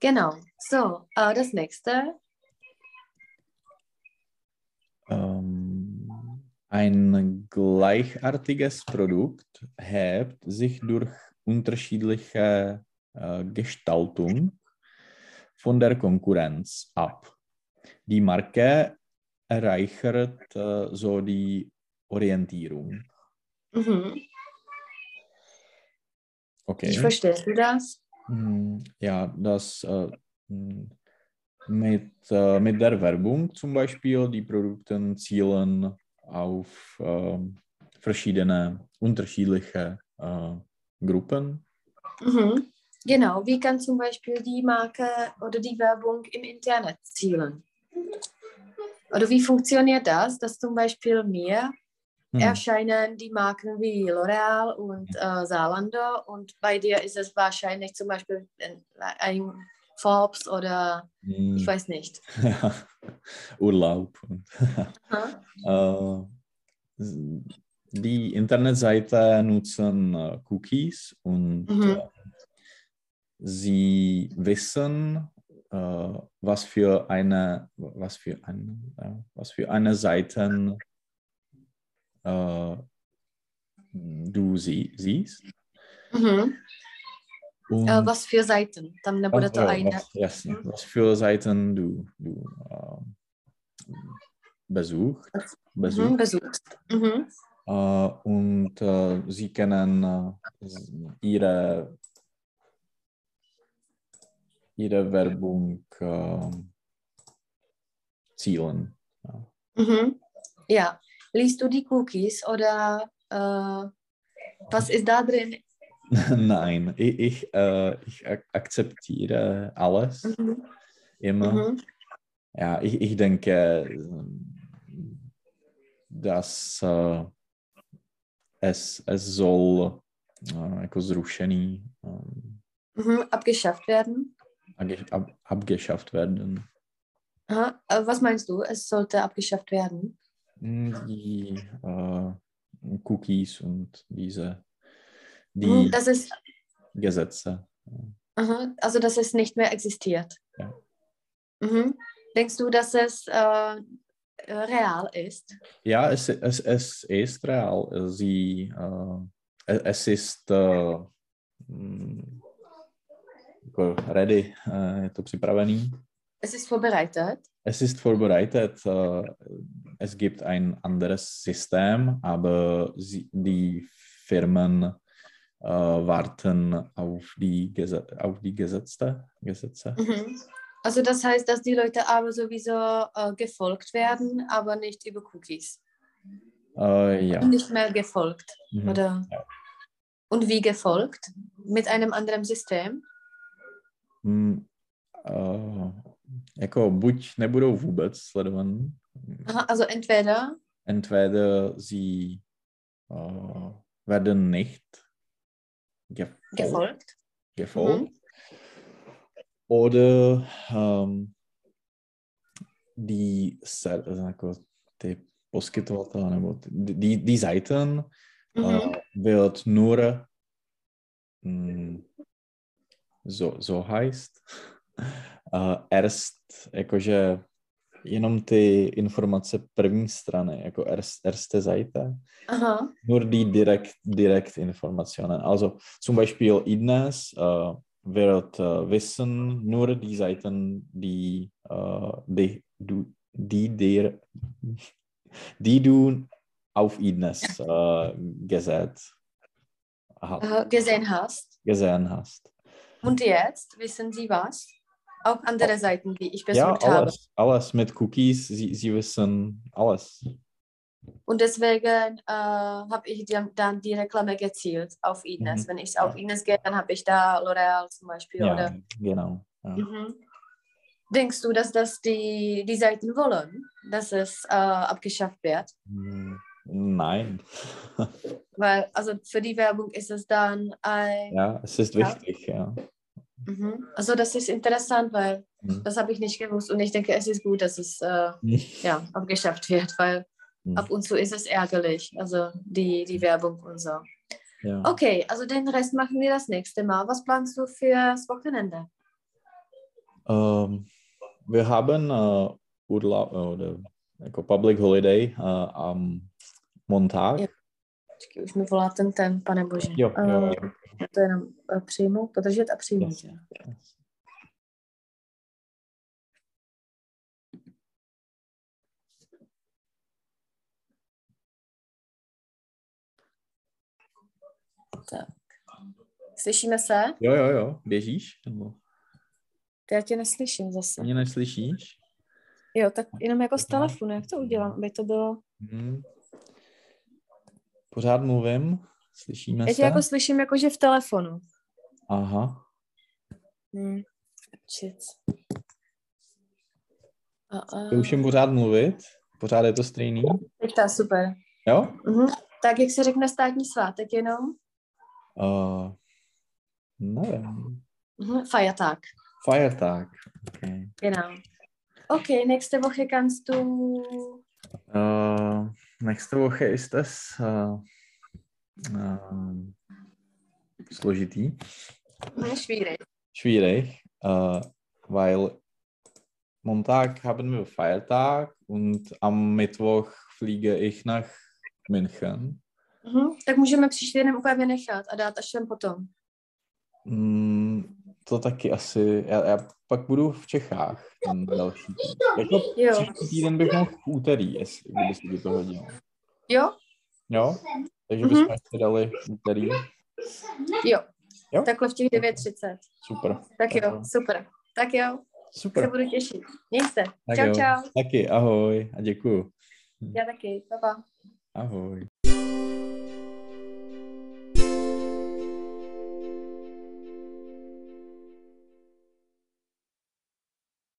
Genau. So, uh, das nächste. Ähm, ein gleichartiges Produkt hebt sich durch unterschiedliche äh, Gestaltung von der Konkurrenz ab. Die Marke erreicht äh, so die Orientierung. Mhm. Okay. Ich verstehst du das? Mm, Ja, das äh, mm, mit, äh, mit der Werbung zum Beispiel, die Produkte zielen auf ähm, verschiedene unterschiedliche äh, Gruppen. Mhm. Genau, wie kann zum Beispiel die Marke oder die Werbung im Internet zielen? Oder wie funktioniert das, dass zum Beispiel mir Hm. erscheinen die Marken wie L'Oreal und äh, Zalando und bei dir ist es wahrscheinlich zum Beispiel ein, ein Forbes oder Mm, ich weiß nicht. Urlaub. s- die Internetseite nutzen äh, Cookies und Mhm. äh, sie wissen, was für eine, was für eine, was für eine Seiten du sie, siehst. Mhm. Und Äh, was für Seiten? Tam nebude was, to eine. was, jasně, Mhm. was für Seiten du, du äh, besucht, besucht. Mhm, besuchst. Mhm. Äh, und äh, sie können s- ihre, ihre Werbung zielen. Ja. Mhm. Ja, liest du die Cookies oder was ist da drin? Nein, ich, ich, äh, ich ak akzeptiere alles Mhm. immer. Mhm. Ja, ich, ich denke, dass äh, es, es soll äh, jako zrušený, ähm, Mhm. Abgeschafft werden. ab, abgeschafft werden. Aha. Äh, was meinst du? Es sollte abgeschafft werden? Die äh, Cookies und diese. Die Das ist, Gesetze. aha, also dass es nicht mehr existiert. Ja. Mhm. Denkst du, dass es äh, äh, real ist? Ja, es, es, es ist real. Sie, äh, es- ist äh, mm, jako ready, äh, je to připravený. Es ist vorbereitet. Es ist vorbereitet. äh, Es gibt ein anderes System, aber sie, die Firmen äh, warten auf die, Gese auf die Gesetze. Gesetze. Mhm. Also das heißt, dass die Leute aber sowieso äh, gefolgt werden, aber nicht über Cookies. Äh, ja. Nicht mehr gefolgt, Mhm. oder? Ja. Und wie gefolgt? Mit einem anderen System? Mm, uh, jako buď nebudou vůbec sledovaní, Aha, also entweder entweder sie uh, werden nicht gefolgt, gefolgt. gefolgt oder um, die, jako ty poskytovatele nebo ty, die, die Seiten Mhm. uh, wird nur mm, so, so heißt uh, erst jakože jenom ty informace první strany, jako erst, erste Seite, Aha. nur die direkt, direkt Informationen. Also zum Beispiel Idnes uh, wird uh, wissen nur die Seiten, die, uh, die, du, die, der, die du auf Idnes uh, gesät, ha- Äh, gesehen hast. gesehen hast. Und jetzt wissen Sie was? Auch andere Seiten, die ich Ja, besucht habe. alles, alles mit Cookies, sie, sie wissen alles. Und deswegen äh, habe ich dann, dann die Reklame gezielt auf Ines. Mhm. Wenn ich auf Ines gehe, dann habe ich da L'Oreal zum Beispiel. Ja, Oder, genau. Ja. mhm. Denkst du, dass das die, die Seiten wollen, dass es äh, abgeschafft wird? Hm, Nein. Weil, also für die Werbung ist es dann ein. Ja, es ist Ja. wichtig, ja. Mhm. Also das ist interessant, weil Hm. das habe ich nicht gewusst und ich denke, es ist gut, dass es äh, ja, abgeschafft wird, weil Hm. ab und zu ist es ärgerlich, also die, die Werbung und so. Ja. Okay, also den Rest machen wir das nächste Mal. Was planst du fürs Wochenende? Ähm, wir haben äh, Urlaub äh, oder jako Public Holiday äh, am Montag. Jo. Počkej, už mi volá ten ten, pane bože. Jo, jo, jo. Eh, to jenom eh, přijmout, podržet a přijmout. Yes. Tak. Slyšíme se? Jo, jo, jo. Běžíš? Nebo Já tě neslyším zase. mě neslyšíš? Jo, tak jenom jako z telefonu, jak to udělám, aby to bylo... Hm. Pořád mluvím. Slyšíme Já se? jako slyším jakože v telefonu. Aha. Hmm. A... Zkouším pořád mluvit. Pořád je to stejný. Teď to super. Jo? Mhm. Tak jak se řekne státní svátek jenom? Uh, nevím. Mhm. Feiertag. Feiertag. Okay. Genau. Okay, nächste Woche kannst du. Uh, nächste Woche ist es uh, uh, složitý, schwierig. schwierig, uh, weil Montag haben wir Feiertag und am Mittwoch fliege ich nach München. Mhm. Tak můžeme příští jenom úplně vynechat a dát až sem potom. Mm, to taky asi, já, já pak budu v Čechách ten další týden. Jako Jo. příští týden bych mohl v úterý, jestli kdyby se ti to hodilo. Jo? Jo? Takže bychom ještě dali úterý. Jo. Jo? Takhle v těch 9.30. Super. Tak jo, super. Tak jo, se Super. budu těšit. Měj se. Tak čau, jo. čau. Taky ahoj a děkuju. Já taky. Pa, pa. Ahoj.